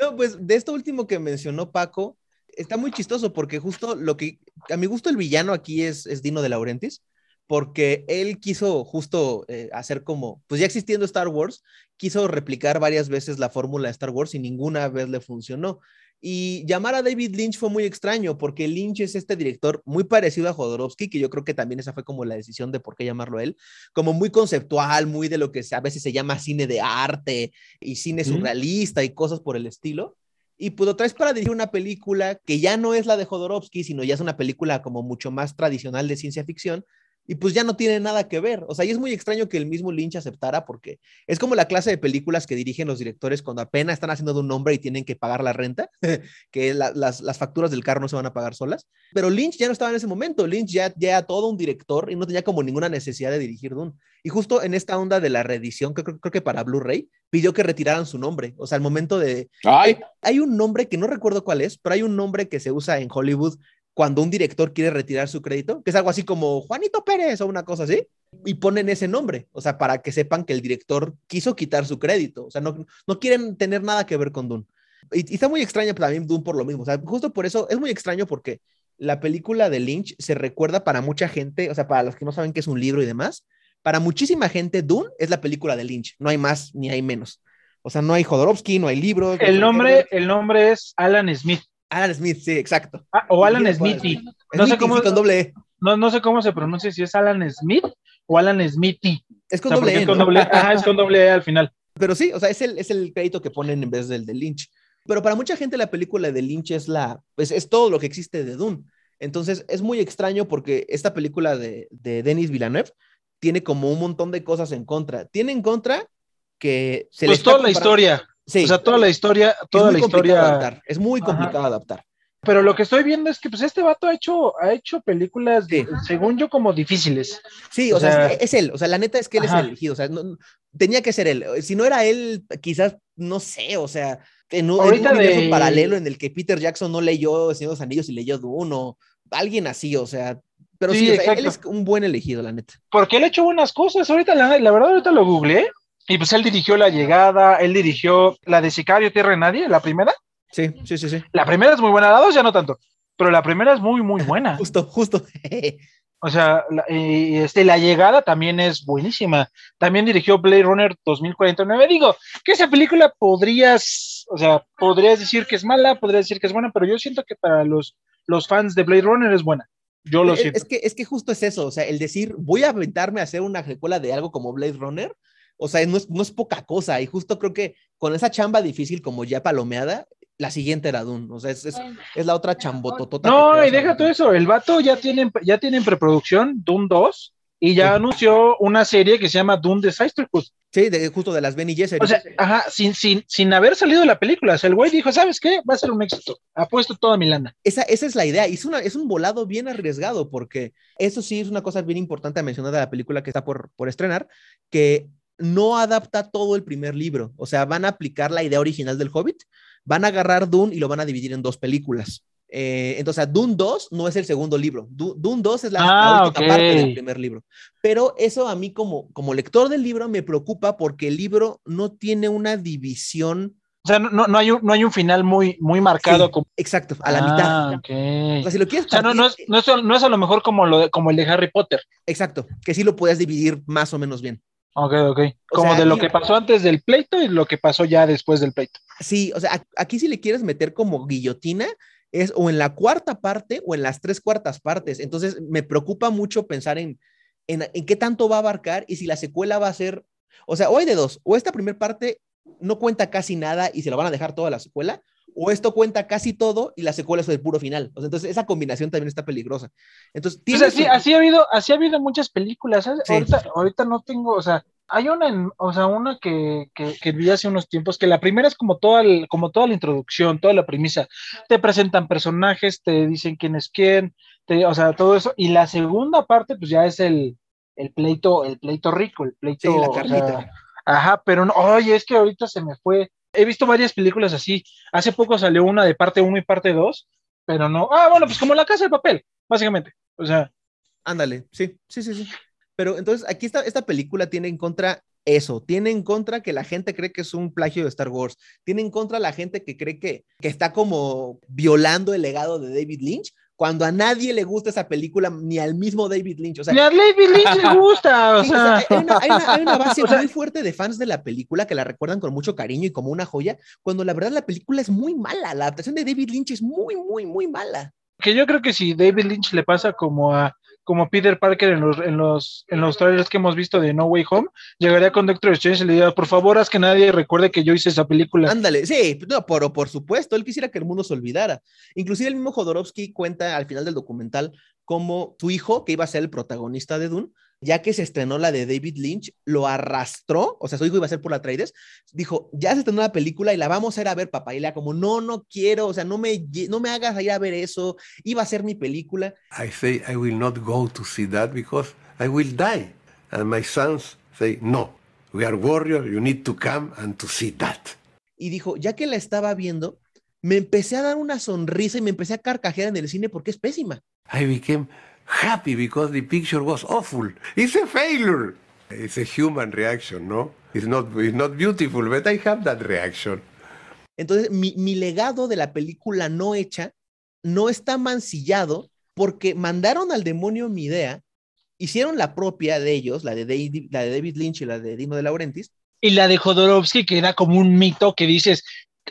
No, pues de esto último que mencionó Paco, está muy chistoso porque justo lo que, a mi gusto el villano aquí es, es Dino de Laurentiis, porque él quiso justo eh, hacer como, pues ya existiendo Star Wars, quiso replicar varias veces la fórmula de Star Wars y ninguna vez le funcionó. Y llamar a David Lynch fue muy extraño porque Lynch es este director muy parecido a Jodorowsky, que yo creo que también esa fue como la decisión de por qué llamarlo a él, como muy conceptual, muy de lo que a veces se llama cine de arte y cine surrealista y cosas por el estilo. Y pues lo traes para dirigir una película que ya no es la de Jodorowsky, sino ya es una película como mucho más tradicional de ciencia ficción. Y pues ya no tiene nada que ver. O sea, y es muy extraño que el mismo Lynch aceptara porque es como la clase de películas que dirigen los directores cuando apenas están haciendo de un nombre y tienen que pagar la renta, (laughs) que la- las, las facturas del carro no se van a pagar solas. Pero Lynch ya no estaba en ese momento. Lynch ya, ya era todo un director y no tenía como ninguna necesidad de dirigir Dune. Y justo en esta onda de la reedición, que creo, creo que para Blu-ray, pidió que retiraran su nombre. O sea, al momento de, Ay, hay un nombre que no recuerdo cuál es, pero hay un nombre que se usa en Hollywood cuando un director quiere retirar su crédito, que es algo así como Juanito Pérez o una cosa así, y ponen ese nombre, o sea, para que sepan que el director quiso quitar su crédito, o sea, no, no quieren tener nada que ver con Dune. Y, y está muy extraña también Dune por lo mismo, o sea, justo por eso es muy extraño porque la película de Lynch se recuerda para mucha gente, o sea, para los que no saben qué es un libro y demás, para muchísima gente Dune es la película de Lynch, no hay más ni hay menos. O sea, no hay Jodorowsky, no hay libros. El no nombre, el nombre es Alan Smith. Alan Smith, sí, exacto. Ah, o Alan Smithy. pues, No sé cómo- sí, con doble E. No, no sé cómo se pronuncia, si es Alan Smith o Alan Smithy. Es O con sea, doble E. es con ¿no? doble, ajá, es con doble E al final. Pero sí, o sea, es el, es el crédito que ponen en vez del de Lynch. Pero para mucha gente la película de Lynch es la, pues es todo lo que existe de Dune. Entonces es muy extraño porque esta película de, de Denis Villeneuve tiene como un montón de cosas en contra. Tiene en contra que se le Pues toda la historia, Sí, o sea, toda la historia, toda la historia. adaptar. Es muy Ajá. complicado adaptar. Pero lo que estoy viendo es que pues este vato ha hecho, ha hecho películas, Sí. según yo, como difíciles. Sí, o, O sea, sea- es, él, o sea, la neta es que él es el elegido, o sea, no- tenía que ser él. Si no era él, quizás, no sé, o sea, en un, en un Ahorita universo de- paralelo en el que Peter Jackson no leyó Señor de los Anillos y leyó Dune, o alguien así, o sea, pero sí, Sí, o sea, él es un buen elegido, la neta. Porque él ha hecho buenas cosas. Ahorita, la, la verdad, ahorita lo googleé. Y pues él dirigió La Llegada, él dirigió la de Sicario Tierra de Nadie, la primera. Sí, sí, sí, sí. La primera es muy buena, la dos ya no tanto. Pero la primera es muy, muy buena. (laughs) Justo, justo. O sea, la, este, la llegada también es buenísima. También dirigió Blade Runner 2049. Digo, que esa película podrías, o sea, podrías decir que es mala, podrías decir que es buena, pero yo siento que para los, los fans de Blade Runner es buena. Yo lo es, siento. es que, es que justo es eso, o sea, el decir, voy a aventarme a hacer una secuela de algo como Blade Runner, o sea, no es, no es poca cosa, y justo creo que con esa chamba difícil como ya palomeada, la siguiente era Dune, o sea, es, es, es la otra chambototota. No, y deja todo eso, el vato ya tiene, ya tiene en preproducción Dune 2 y ya Sí. anunció una serie que se llama Dune The Sisterhood. Sí, de, justo de las Ben y Gesserit. O sea, ajá, sin, sin, sin haber salido de la película. O sea, el güey dijo, ¿sabes qué? Va a ser un éxito. Apuesto toda mi lana. esa, esa es la idea, y es, una, es un volado bien arriesgado, porque eso sí es una cosa bien importante a mencionar de la película que está por, por estrenar, que no adapta todo el primer libro, o sea, van a aplicar la idea original del Hobbit, van a agarrar Dune y lo van a dividir en dos películas. Eh, entonces, Dune 2 no es el segundo libro, Du- Dune 2 es la, la Ah, última parte del primer libro. Pero eso a mí como, como lector del libro me preocupa porque el libro no tiene una división. O sea, no, no, hay, un, no hay un final muy, muy marcado. Sí, como... Exacto, a la Ah, mitad. ok. O sea, si lo quieres O sea, no, no, es, no, es, no es a lo mejor como, lo de- como el de Harry Potter. Exacto, que sí lo puedes dividir más o menos bien. Ok, ok. O Como sea, de lo que pasó antes del pleito y lo que pasó ya después del pleito. Sí, o sea, aquí si le quieres meter como guillotina, es o en la cuarta parte o en las tres cuartas partes. Entonces, me preocupa mucho pensar en, en, en qué tanto va a abarcar y si la secuela va a ser, o sea, o hay de dos, o esta primera parte no cuenta casi nada y se lo van a dejar toda la secuela, o esto cuenta casi todo y la secuela es el puro final. O sea, entonces, esa combinación también está peligrosa. Entonces, Pues así, así ha habido, así ha habido muchas películas. ¿sabes? Sí. Ahorita, ahorita no tengo, o sea, hay una, en- o sea, una que, que, que vi hace unos tiempos, que la primera es como toda, el- como toda la introducción, toda la premisa. Te presentan personajes, te dicen quién es quién, te- o sea, todo eso. Y la segunda parte, pues ya es el, el pleito, el pleito rico, el pleito. Sí, la o sea, carnita. ajá, pero no, oye, es que ahorita se me fue. He visto varias películas así. Hace poco salió una de parte 1 y parte 2, pero no. Ah, bueno, pues como la casa de papel, básicamente. O sea. Ándale, sí, sí, sí, sí. Pero entonces aquí está, esta película tiene en contra eso, tiene en contra que la gente cree que es un plagio de Star Wars, tiene en contra la gente que cree que, que está como violando el legado de David Lynch, cuando a nadie le gusta esa película, ni al mismo David Lynch. O sea, Ni a David Lynch le (laughs) gusta, o Sí, o sea, hay, una, hay una- hay una base (laughs) muy fuerte de fans de la película que la recuerdan con mucho cariño y como una joya, cuando la verdad la película es muy mala, la adaptación de David Lynch es muy, muy, muy mala. Que yo creo que si David Lynch le pasa como a como Peter Parker en los, en los, en los trailers que hemos visto de No Way Home, llegaría con Doctor Strange y le diría, por favor, haz que nadie recuerde que yo hice esa película. Ándale, sí, no, pero por supuesto, él quisiera que el mundo se olvidara. Inclusive el mismo Jodorowsky cuenta al final del documental cómo su hijo, que iba a ser el protagonista de Dune, ya que se estrenó la de David Lynch, lo arrastró, o sea, su hijo iba a ser por la Traides, dijo, ya se estrenó la película y la vamos a ir a ver, papá. Y le como, no, no quiero, o sea, no me, no me hagas ir a ver eso, iba a ser mi película. I say I will not go to see that because I will die. And my sons say, no, we are warriors, you need to come and to see that. Y dijo, ya que la estaba viendo, me empecé a dar una sonrisa y me empecé a carcajear en el cine porque es pésima. I became happy because the picture was awful. It's a failure. It's a human reaction, no? It's not, it's not beautiful, but I have that reaction. Entonces, mi, mi legado de la película no hecha no está mancillado porque mandaron al demonio mi idea, hicieron la propia de ellos, la de David, la de David Lynch y la de Dino de Laurentiis. Y la de Jodorowsky, que era como un mito que dices,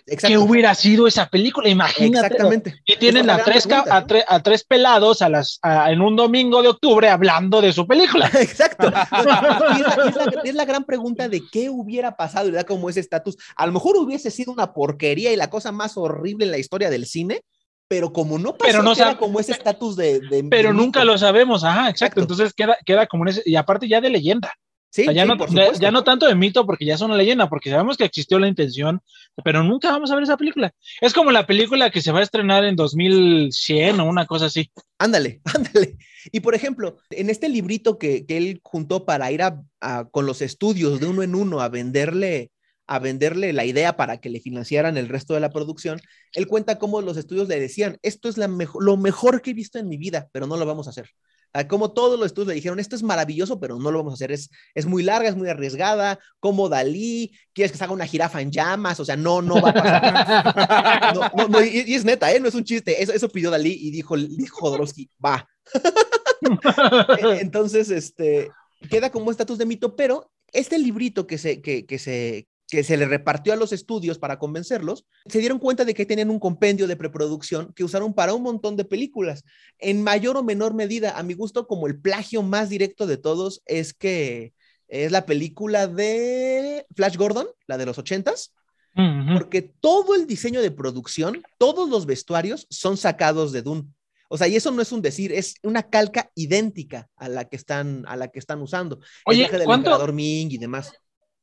¿qué hubiera sido esa película? Imagínate. Exactamente. Y tienen a tres, a, pregunta, tre- a tres pelados a las, a- en un domingo de octubre hablando de su película. (laughs) Exacto. (laughs) Es, la, es la- es la gran pregunta de qué hubiera pasado y da como ese estatus. A lo mejor hubiese sido una porquería y la cosa más horrible en la historia del cine, pero como no pasó, Pero no queda como ese estatus de, de- Pero de nunca lo sabemos, ajá, exacto. Exacto. Entonces queda, queda como en ese, y aparte ya de leyenda. Sí, O sea, ya, sí, no, por ya, no tanto de mito, porque ya es una leyenda, porque sabemos que existió la intención, pero nunca vamos a ver esa película. Es como la película que se va a estrenar en 2100 o una cosa así. Ándale, (laughs) ándale. Y por ejemplo, en este librito que, que él juntó para ir a, a- con los estudios de uno en uno a venderle, a venderle la idea para que le financiaran el resto de la producción, él cuenta cómo los estudios le decían, esto es la mejo- lo mejor que he visto en mi vida, pero no lo vamos a hacer. Ah, Como todos los estudios le dijeron, esto es maravilloso, pero no lo vamos a hacer, es, es muy larga, es muy arriesgada, como Dalí, quieres que se haga una jirafa en llamas, o sea, no, no va a pasar. (laughs) No, no, no, y, y es neta, ¿eh? no es un chiste, eso, eso pidió Dalí y dijo, dijo Jodorowsky, va. (laughs) E- Entonces, este, queda como estatus de mito, pero este librito que se, que, que se, que se le repartió a los estudios para convencerlos, se dieron cuenta de que tenían un compendio de preproducción que usaron para un montón de películas. En mayor o menor medida, a mi gusto, como el plagio más directo de todos es que es la película de Flash Gordon, la de los ochentas, Ujú. porque todo el diseño de producción, todos los vestuarios son sacados de Dune. O sea, y eso no es un decir, es una calca idéntica a la que están, a la que están usando. Oye, el traje del ¿cuánto- emperador Ming y demás.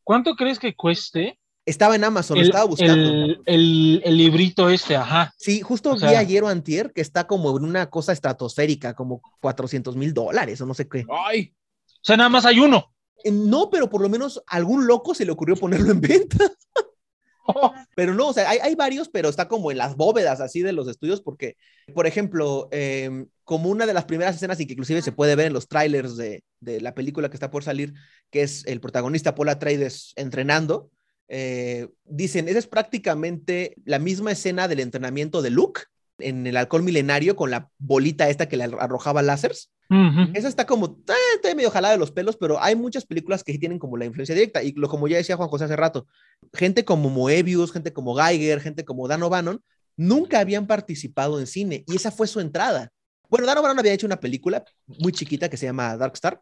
¿Cuánto crees que cueste Estaba en Amazon, el, estaba buscando. el- el- el librito este? Ajá. Sí, justo o vi sea- ayer o antier que está como en una cosa estratosférica, como 400 mil dólares o no sé qué. Ay, O sea, nada más hay uno. Eh, No, pero por lo menos a algún loco se le ocurrió ponerlo en venta. (laughs) (laughs) Pero no, o sea, hay, hay varios, pero está como en las bóvedas así de los estudios, porque, por ejemplo, eh, como una de las primeras escenas y que inclusive se puede ver en los trailers de, de la película que está por salir, que es el protagonista Paul Atreides entrenando, eh, dicen, esa es prácticamente la misma escena del entrenamiento de Luke en el alcohol milenario con la bolita esta que le arrojaba láseres. Ujú. Eso está como, eh, está medio jalada de los pelos, pero hay muchas películas que sí tienen como la influencia directa. Y lo, como ya decía Juan José hace rato, gente como Moebius, gente como Geiger, gente como Dan O'Bannon, nunca habían participado en cine y esa fue su entrada. Bueno, Dan O'Bannon había hecho una película muy chiquita que se llama Dark Star,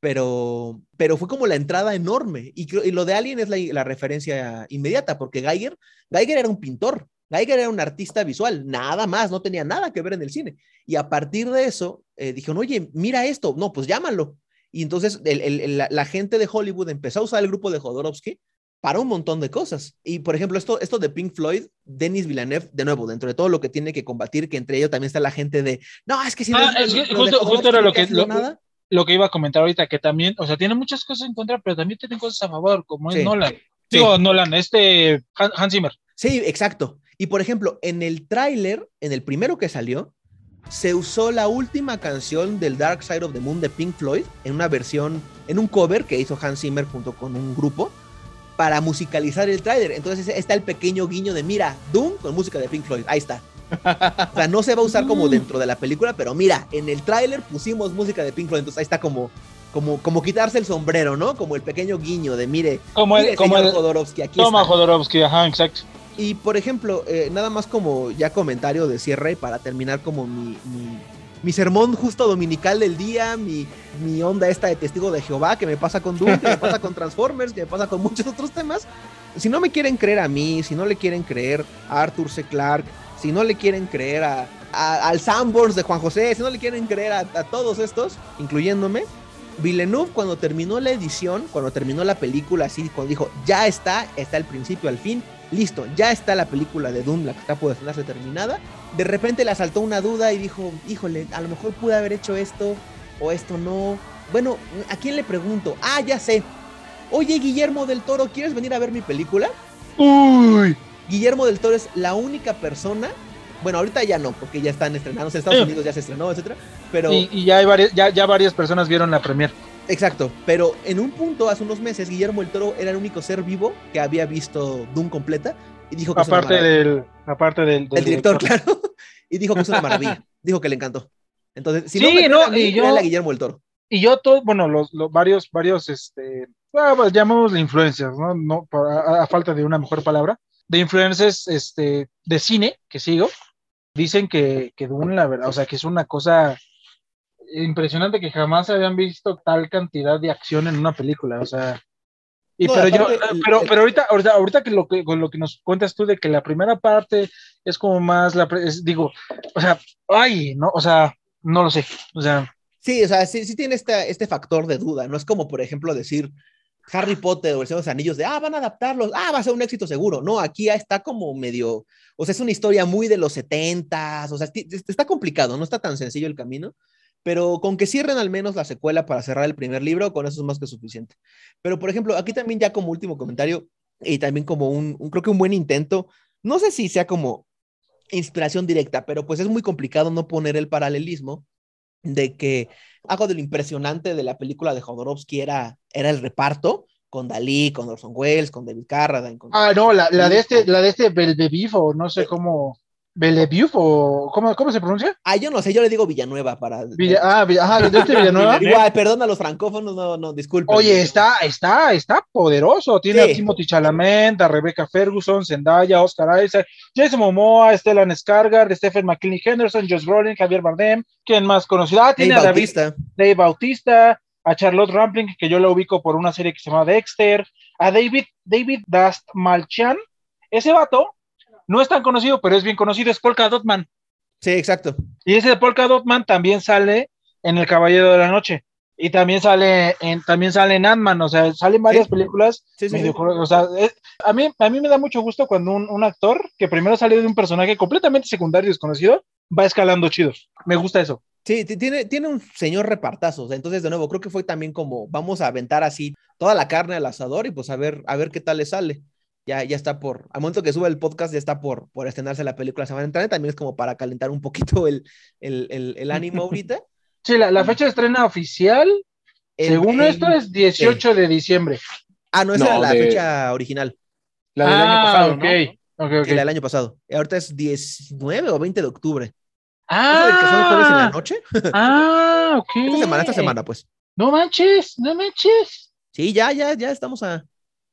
pero, pero fue como la entrada enorme. Y, y lo de Alien es la, la referencia inmediata, porque Geiger, Geiger era un pintor, Geiger era un artista visual, nada más, no tenía nada que ver en el cine. Y a partir de eso, eh, dijeron, oye, mira esto, no, pues llámalo. Y entonces el- el- el- la, la gente de Hollywood empezó a usar el grupo de Jodorowsky para un montón de cosas. Y por ejemplo, esto, esto de Pink Floyd, Denis Villeneuve, de nuevo, dentro de todo lo que tiene que combatir, que entre ellos también está la gente de, no, es que si no Ah, es que justo, justo era lo que, lo, nada. lo que iba a comentar ahorita, que también, o sea, tiene muchas cosas en contra, pero también tiene cosas a favor, como es. Nolan. Digo, Nolan, este Han- Hans Zimmer. Sí, exacto. Y por ejemplo, en el tráiler, en el primero que salió, se usó la última canción del Dark Side of the Moon de Pink Floyd en una versión, en un cover que hizo Hans Zimmer junto con un grupo para musicalizar el tráiler. Entonces está el pequeño guiño de, mira, Doom con música de Pink Floyd. Ahí está. O sea, no se va a usar como (laughs) dentro de la película, pero mira, en el tráiler pusimos música de Pink Floyd. Entonces ahí está como, como, como quitarse el sombrero, ¿no? Como el pequeño guiño de, mire, Como el, mire, como el Jodorowsky, aquí Toma está. Jodorowsky, ajá, exacto. Y por ejemplo, eh, nada más como ya comentario de cierre para terminar como mi, mi, sermón justo dominical del día, mi, mi onda esta de testigo de Jehová que me pasa con Doom, que me pasa con Transformers, que me pasa con muchos otros temas. Si no me quieren creer a mí, si no le quieren creer a Arthur C. Clarke, si no le quieren creer a, a- al Sanborns de Juan José, si no le quieren creer a, a todos estos, incluyéndome, Villeneuve cuando terminó la edición, cuando terminó la película, así, cuando dijo, ya está, está el principio al fin, listo, ya está la película de Doom, la que está por estrenarse terminada, de repente le asaltó una duda y dijo, híjole, a lo mejor pude haber hecho esto o esto no. Bueno, ¿a quién le pregunto? Ah, ya sé. Oye, Guillermo del Toro, ¿quieres venir a ver mi película? Uy. Guillermo del Toro es la única persona, bueno, ahorita ya no, porque ya están estrenados, en Estados Sí. Unidos ya se estrenó, etcétera, pero... Y, y ya, hay varias, ya, ya varias personas vieron la premier. Exacto, pero en un punto, hace unos meses, Guillermo del Toro era el único ser vivo que había visto Doom completa y dijo que es una Aparte del, aparte del, del El director, claro, (laughs) y dijo que es una maravilla, dijo que le encantó. Entonces, si no Sí, me no, a mí, y yo- a Guillermo del Toro. Y yo, todo, bueno, los, los varios, varios, este, ah, pues, llamémosle influencers, ¿no? no para- a, a falta de una mejor palabra, de influencers este, de cine que sigo, dicen que, que Dune, la verdad, o sea, que es una cosa impresionante que jamás habían visto tal cantidad de acción en una película, o sea. Y No, pero yo, aparte, el- pero, el- pero ahorita, ahorita, ahorita que lo que con lo que nos cuentas tú de que la primera parte es como más la es- digo, o sea, ay, no, o sea, no lo sé, o sea, Sí, o sea, sí, sí tiene este, este factor de duda, no es como, por ejemplo, decir Harry Potter o el Señor de los Anillos de, ah, van a adaptarlos, ah, va a ser un éxito seguro. No, aquí ya está como medio, o sea, es una historia muy de los setentas, o sea, está complicado, no está tan sencillo el camino, pero con que cierren al menos la secuela para cerrar el primer libro, con eso es más que suficiente. Pero, por ejemplo, aquí también ya como último comentario, y también como un, un creo que un buen intento, no sé si sea como inspiración directa, pero pues es muy complicado no poner el paralelismo de que algo de lo impresionante de la película de Jodorowsky era, era el reparto con Dalí, con Orson Welles, con David Carradine. Con... Ah, no, la, la de este, la de este Belbebifo, no sé cómo. Bellevue o ¿cómo, ¿cómo se pronuncia? Ah, yo no sé, yo le digo Villanueva para. Villa, ah, Villa- ajá, (laughs) Villanueva. Igual, perdón a los francófonos, no, no, disculpen. Oye, está, está, está poderoso. Tiene Sí. a Timothy Chalamet, a Rebecca Ferguson, Zendaya, Oscar Isaac, Jason Momoa, Stellan Skarsgård, Stephen McKinley Henderson, Josh Brolin, Javier Bardem. ¿Quién más conocido? Ah, Dave tiene a David, Bautista. Dave Bautista, a Charlotte Rampling, que yo la ubico por una serie que se llama Dexter, a David, David Dastmalchian. Ese vato no es tan conocido, pero es bien conocido, es Polka Dot Man. Sí, exacto. Y ese Polka Dot Man también sale en El Caballero de la Noche. Y también sale en, también sale en Ant-Man, o sea, salen varias Sí. películas. Sí, sí, o sea, es- a, mí, a mí me da mucho gusto cuando un, un actor que primero sale de un personaje completamente secundario y desconocido va escalando chido. Me gusta eso. Sí, ti- tiene, tiene un señor repartazo. o sea, entonces, de nuevo, creo que fue también como vamos a aventar así toda la carne al asador y pues a ver, a ver qué tal le sale. Ya, ya está por, al momento que sube el podcast, ya está por, por estrenarse la película la semana entrante. También es como para calentar un poquito el, el, el, el ánimo ahorita. (laughs) Sí, la, la fecha de estrena oficial, El- según el- esto, es 18 de diciembre. Ah, no, esa No, era la de- fecha original, La del año Ah, pasado, ok. ¿no? Ok, ok. sí, la del año pasado. Y ahorita es 19 o 20 de octubre. Ah, ¿Eso de que son jueves en la noche? (laughs) ah, ok. Esta semana, esta semana, pues. No manches, no manches. Sí, ya, ya, ya estamos a,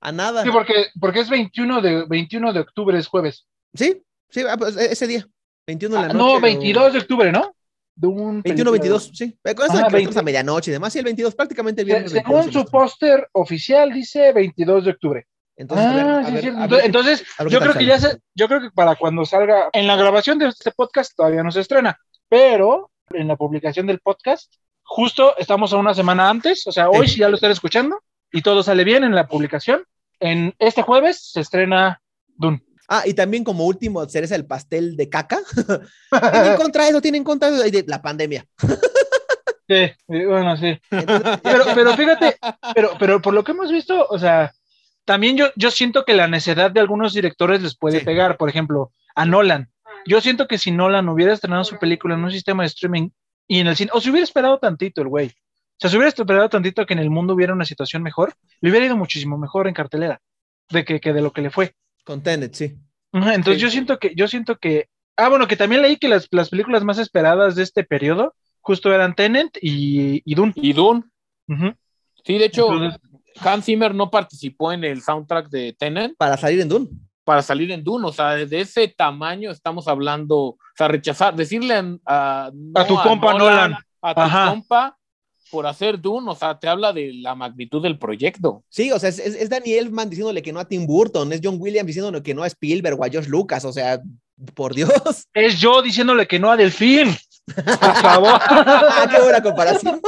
a nada. Sí, porque, porque es 21 de, 21 de octubre, es jueves. Sí, sí, ah, pues, e- ese día. 21 de la Ah, noche. no, o- 22 de octubre, ¿no? De un 21, película- 22, sí. Eh, Con eso de que 20. a medianoche y demás, sí, el 22, prácticamente el Se-. Según 22, su póster oficial dice 22 de octubre. Entonces, ver, Ah, sí, ver, Entonces, yo creo que ya se, yo creo que para cuando salga, en la grabación de este podcast todavía no se estrena, pero en la publicación del podcast, justo estamos a una semana antes, o sea, hoy Sí. si ya lo están escuchando y todo sale bien en la publicación, en este jueves se estrena Dune. Ah, y también como último cereza el pastel de caca. (laughs) tienen contra eso, tienen contra eso de la pandemia. Sí, bueno, sí. Entonces, Pero, pero fíjate, pero, pero por lo que hemos visto, o sea, también yo, yo siento que la necedad de algunos directores les puede Sí. pegar, por ejemplo, a Nolan. Yo siento que si Nolan hubiera estrenado su película en un sistema de streaming y en el cine, o si hubiera esperado tantito el güey, sea, si hubiera esperado tantito que en el mundo hubiera una situación mejor, le hubiera ido muchísimo mejor en cartelera de que, que de lo que le fue. con Tenet, sí. Ajá, Entonces Sí. yo siento que, yo siento que, ah, bueno, que también leí que las, las películas más esperadas de este periodo justo eran Tenet y, y Dune. Y Dune. Sí, de hecho, Entonces- Hans Zimmer no participó en el soundtrack de Tenet Para salir en Dune. para salir en Dune. O sea, de ese tamaño estamos hablando, o sea, rechazar, decirle a, a, no A tu compa Nolan. a tu Ajá. compa por hacer Dune, o sea, te habla de la magnitud del proyecto. Sí, o sea, es, es, es Danny Elfman diciéndole que no a Tim Burton, es John Williams diciéndole que no a Spielberg o a George Lucas, o sea, por Dios. Es yo diciéndole que no a Delfín. Por favor. (laughs) Ah, qué buena comparación.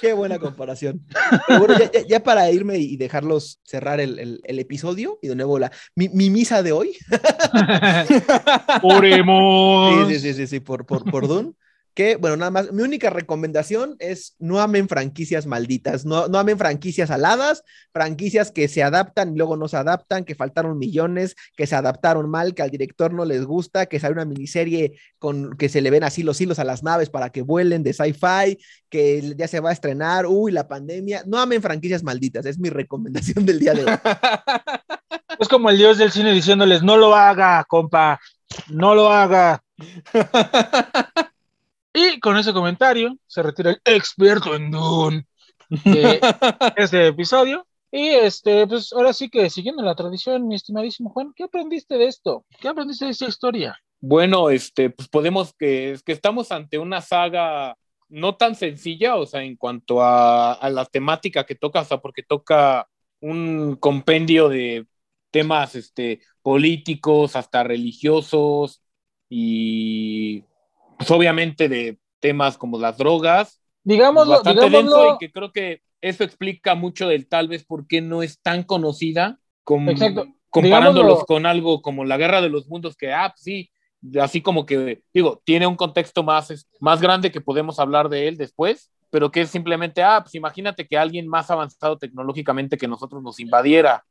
Qué buena comparación. Pero bueno, ya, ya- ya para irme y dejarlos cerrar el, el- el episodio, y de nuevo la, mi, mi misa de hoy. (laughs) Oremos. Sí, sí, sí, sí, sí, por, por, por Dune. Que, bueno, nada más, mi única recomendación es no amen franquicias malditas, no, no amen franquicias aladas, franquicias que se adaptan y luego no se adaptan, que faltaron millones, que se adaptaron mal, que al director no les gusta, que sale una miniserie con que se le ven así los hilos a las naves para que vuelen de sci-fi, que ya se va a estrenar, uy, la pandemia, no amen franquicias malditas, es mi recomendación del día de hoy. (laughs) Es como el dios del cine diciéndoles, no lo haga, compa, no lo haga. (laughs) Y con ese comentario se retira el experto en Dune de (laughs) este episodio. Y este, pues ahora sí que siguiendo la tradición, mi estimadísimo Juan, ¿qué aprendiste de esto? ¿Qué aprendiste de esta historia? Bueno, este, pues podemos que, es que estamos ante una saga no tan sencilla, o sea, en cuanto a, a la temática que toca, o sea, porque toca un compendio de temas este, políticos, hasta religiosos, y pues, obviamente de temas como las drogas, Digámoslo, bastante denso digámoslo, y que creo que eso explica mucho del tal vez por qué no es tan conocida como comparándolos Digámoslo- con algo como la Guerra de los Mundos que ah pues sí así como que digo tiene un contexto más más grande que podemos hablar de él después pero que es simplemente ah pues imagínate que alguien más avanzado tecnológicamente que nosotros nos invadiera.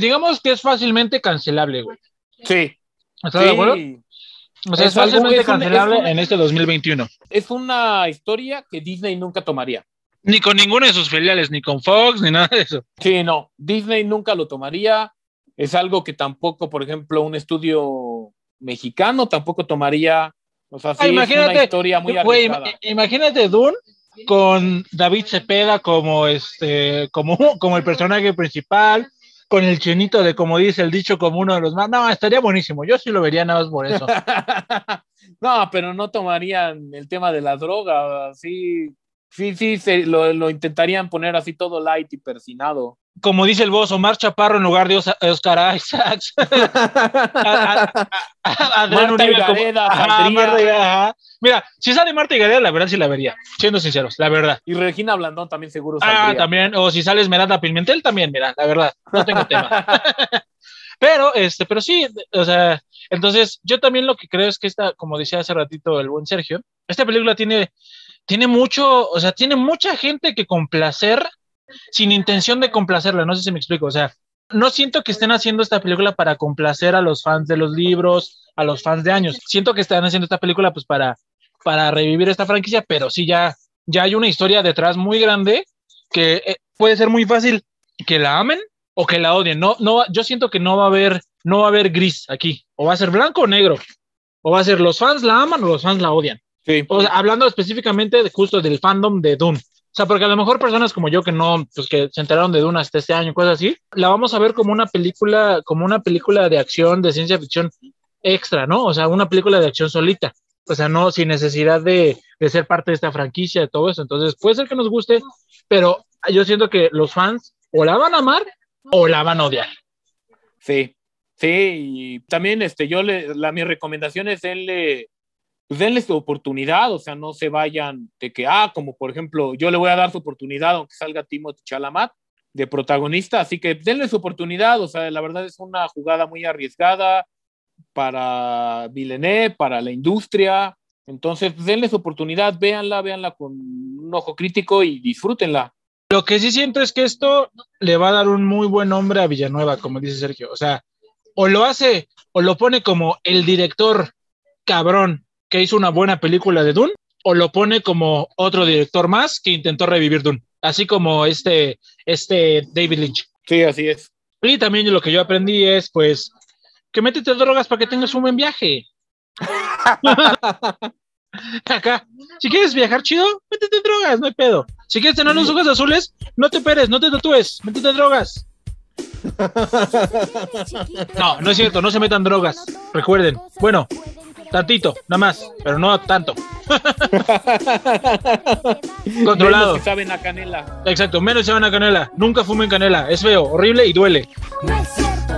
Digamos que es fácilmente cancelable, güey. sí. ¿Estás de acuerdo? O sea, es, Es algo- fácilmente un- cancelable es un- en este 2021. es una historia que Disney nunca tomaría Ni con ninguno de sus filiales, ni con Fox, ni nada de eso. Sí, no, Disney nunca lo tomaría. Es algo que tampoco, por ejemplo, un estudio mexicano tampoco tomaría, o sea, sí Ah, es una imagínate, historia muy im- imagínate Dune con David Cepeda como este, como, como el personaje principal, con el chinito de como dice el dicho como uno de los más. No, estaría buenísimo. Yo sí lo vería nada más por eso. (laughs) no, pero no tomarían el tema de la droga, sí, sí, sí, se, lo, lo intentarían poner así todo light y persinado. Como dice el boss, Omar Chaparro en lugar de Osa- Oscar Isaacs. Mira, si sale Marta Higareda, la verdad sí la vería, siendo sinceros, la verdad. Y Regina Blandón también seguro Ah, saldría. también, o si sale Esmeralda Pimentel también, mira, la verdad, no tengo tema. (laughs) pero, este, pero sí, o sea, entonces yo también lo que creo es que esta, como decía hace ratito el buen Sergio, esta película tiene, tiene mucho, o sea, tiene mucha gente que complacer sin intención de complacerla, no sé si me explico, o sea, no siento que estén haciendo esta película para complacer a los fans de los libros, a los fans de años. Siento que están haciendo esta película pues para, para revivir esta franquicia, pero sí ya, ya hay una historia detrás muy grande que eh, puede ser muy fácil que la amen o que la odien. No, no, yo siento que no va a haber, no va a haber gris aquí. O va a ser blanco o negro. O va a ser los fans la aman o los fans la odian. Sí. O sea, hablando específicamente de, justo del fandom de Dune. O sea, porque a lo mejor personas como yo que no, pues que se enteraron de Dune hasta este año, cosas así, la vamos a ver como una película, como una película de acción, de ciencia ficción extra, ¿no? O sea, una película de acción solita. O sea, no sin necesidad de, de ser parte de esta franquicia, de todo eso. Entonces, puede ser que nos guste, pero yo siento que los fans o la van a amar o la van a odiar. Sí, sí, y también este, yo le, la, mi recomendación es denle, pues denle su oportunidad, o sea, no se vayan de que, ah, como por ejemplo, yo le voy a dar su oportunidad aunque salga Timothy Chalamet de protagonista, así que denle su oportunidad, o sea, la verdad es una jugada muy arriesgada para Villeneuve, para la industria, entonces pues, denle su oportunidad, véanla, véanla con un ojo crítico y disfrútenla. Lo que sí siento es que esto le va a dar un muy buen nombre a Villanueva, como dice Sergio. O sea, o lo hace, o lo pone como el director cabrón que hizo una buena película de Dune, o lo pone como otro director más que intentó revivir Dune, así como este, este David Lynch. Sí, así es. Y también lo que yo aprendí es, pues, que métete drogas para que tengas un buen viaje. (laughs) Acá, si quieres viajar chido, métete drogas, no hay pedo. Si quieres tener los ojos azules, no te operes, no te tatúes, métete drogas. (laughs) No, no es cierto, no se metan drogas. Recuerden, bueno, tantito, nada más, pero no tanto. (laughs) Controlado. Menos saben a canela. Exacto, menos se van a canela. Nunca fumen canela, es feo, horrible y duele. No es cierto.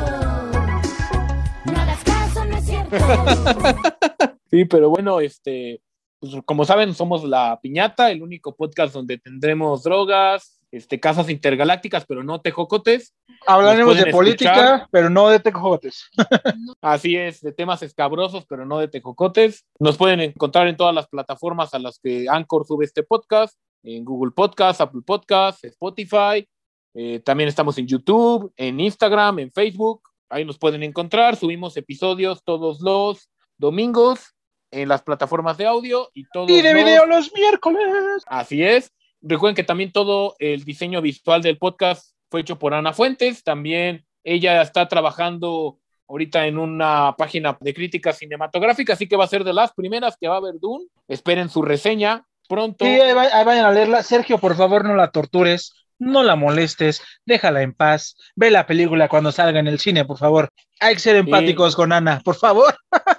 No hagas caso, no es cierto. (laughs) Sí, pero bueno, este, pues, como saben, somos La Piñata, el único podcast donde tendremos drogas, este, casas intergalácticas, pero no tejocotes. Hablaremos de política, escuchar. pero no de tejocotes. (laughs) Así es, de temas escabrosos, pero no de tejocotes. Nos pueden encontrar en todas las plataformas a las que Anchor sube este podcast, en Google Podcast, Apple Podcast, Spotify. Eh, también estamos en YouTube, en Instagram, en Facebook. Ahí nos pueden encontrar. Subimos episodios todos los domingos en las plataformas de audio y todos Y de los- video los miércoles. Así es. Recuerden que también todo el diseño visual del podcast fue hecho por Ana Fuentes. También ella está trabajando ahorita en una página de crítica cinematográfica, así que va a ser de las primeras que va a ver Dune. Esperen su reseña pronto. Sí, ahí, va- ahí vayan a leerla. Sergio, por favor, no la tortures, no la molestes, déjala en paz. Ve la película cuando salga en el cine, por favor. Hay que ser empáticos con Ana, por favor. (laughs)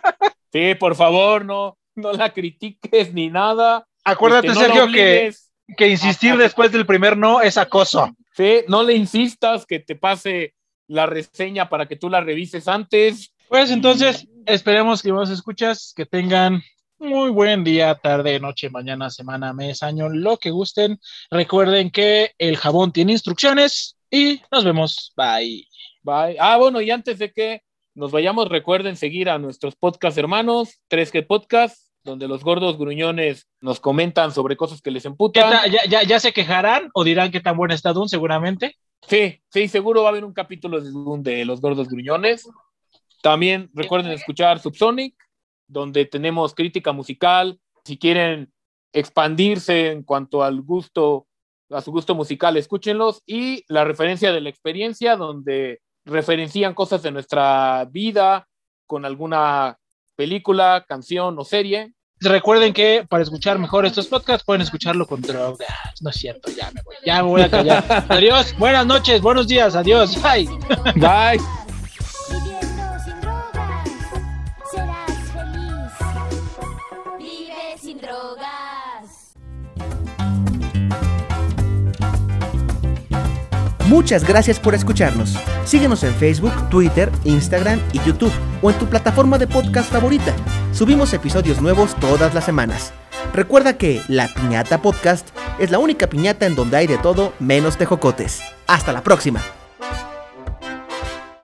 Sí, por favor, no, no la critiques ni nada. Acuérdate, Este, no Sergio, que. Que insistir después del primer no es acoso. Sí, no le insistas que te pase la reseña para que tú la revises antes. Pues entonces, esperemos que vos escuchas, que tengan muy buen día, tarde, noche, mañana, semana, mes, año, lo que gusten. Recuerden que el jabón tiene instrucciones y nos vemos. Bye. Bye. Ah, bueno, y antes de que nos vayamos, recuerden seguir a nuestros podcast hermanos, 3G Podcast, donde los gordos gruñones nos comentan sobre cosas que les ¿Qué emputan. ta- ya, ya, ya se quejarán o dirán que tan buena está Dune, seguramente. Sí, sí, seguro va a haber un capítulo de, Dune de los gordos gruñones. También recuerden escuchar Subsonic, donde tenemos crítica musical. Si quieren expandirse en cuanto al gusto, a su gusto musical, escúchenlos. Y la referencia de la experiencia, donde referencian cosas de nuestra vida con alguna película, canción o serie. Recuerden que para escuchar mejor estos podcasts pueden escucharlo con drogas. No es cierto, ya me voy. Ya me voy a callar. (laughs) adiós, buenas noches, buenos días, adiós. Bye. Bye. Muchas gracias por escucharnos. Síguenos en Facebook, Twitter, Instagram y YouTube o en tu plataforma de podcast favorita. Subimos episodios nuevos todas las semanas. Recuerda que La Piñata Podcast es la única piñata en donde hay de todo menos tejocotes. Hasta la próxima.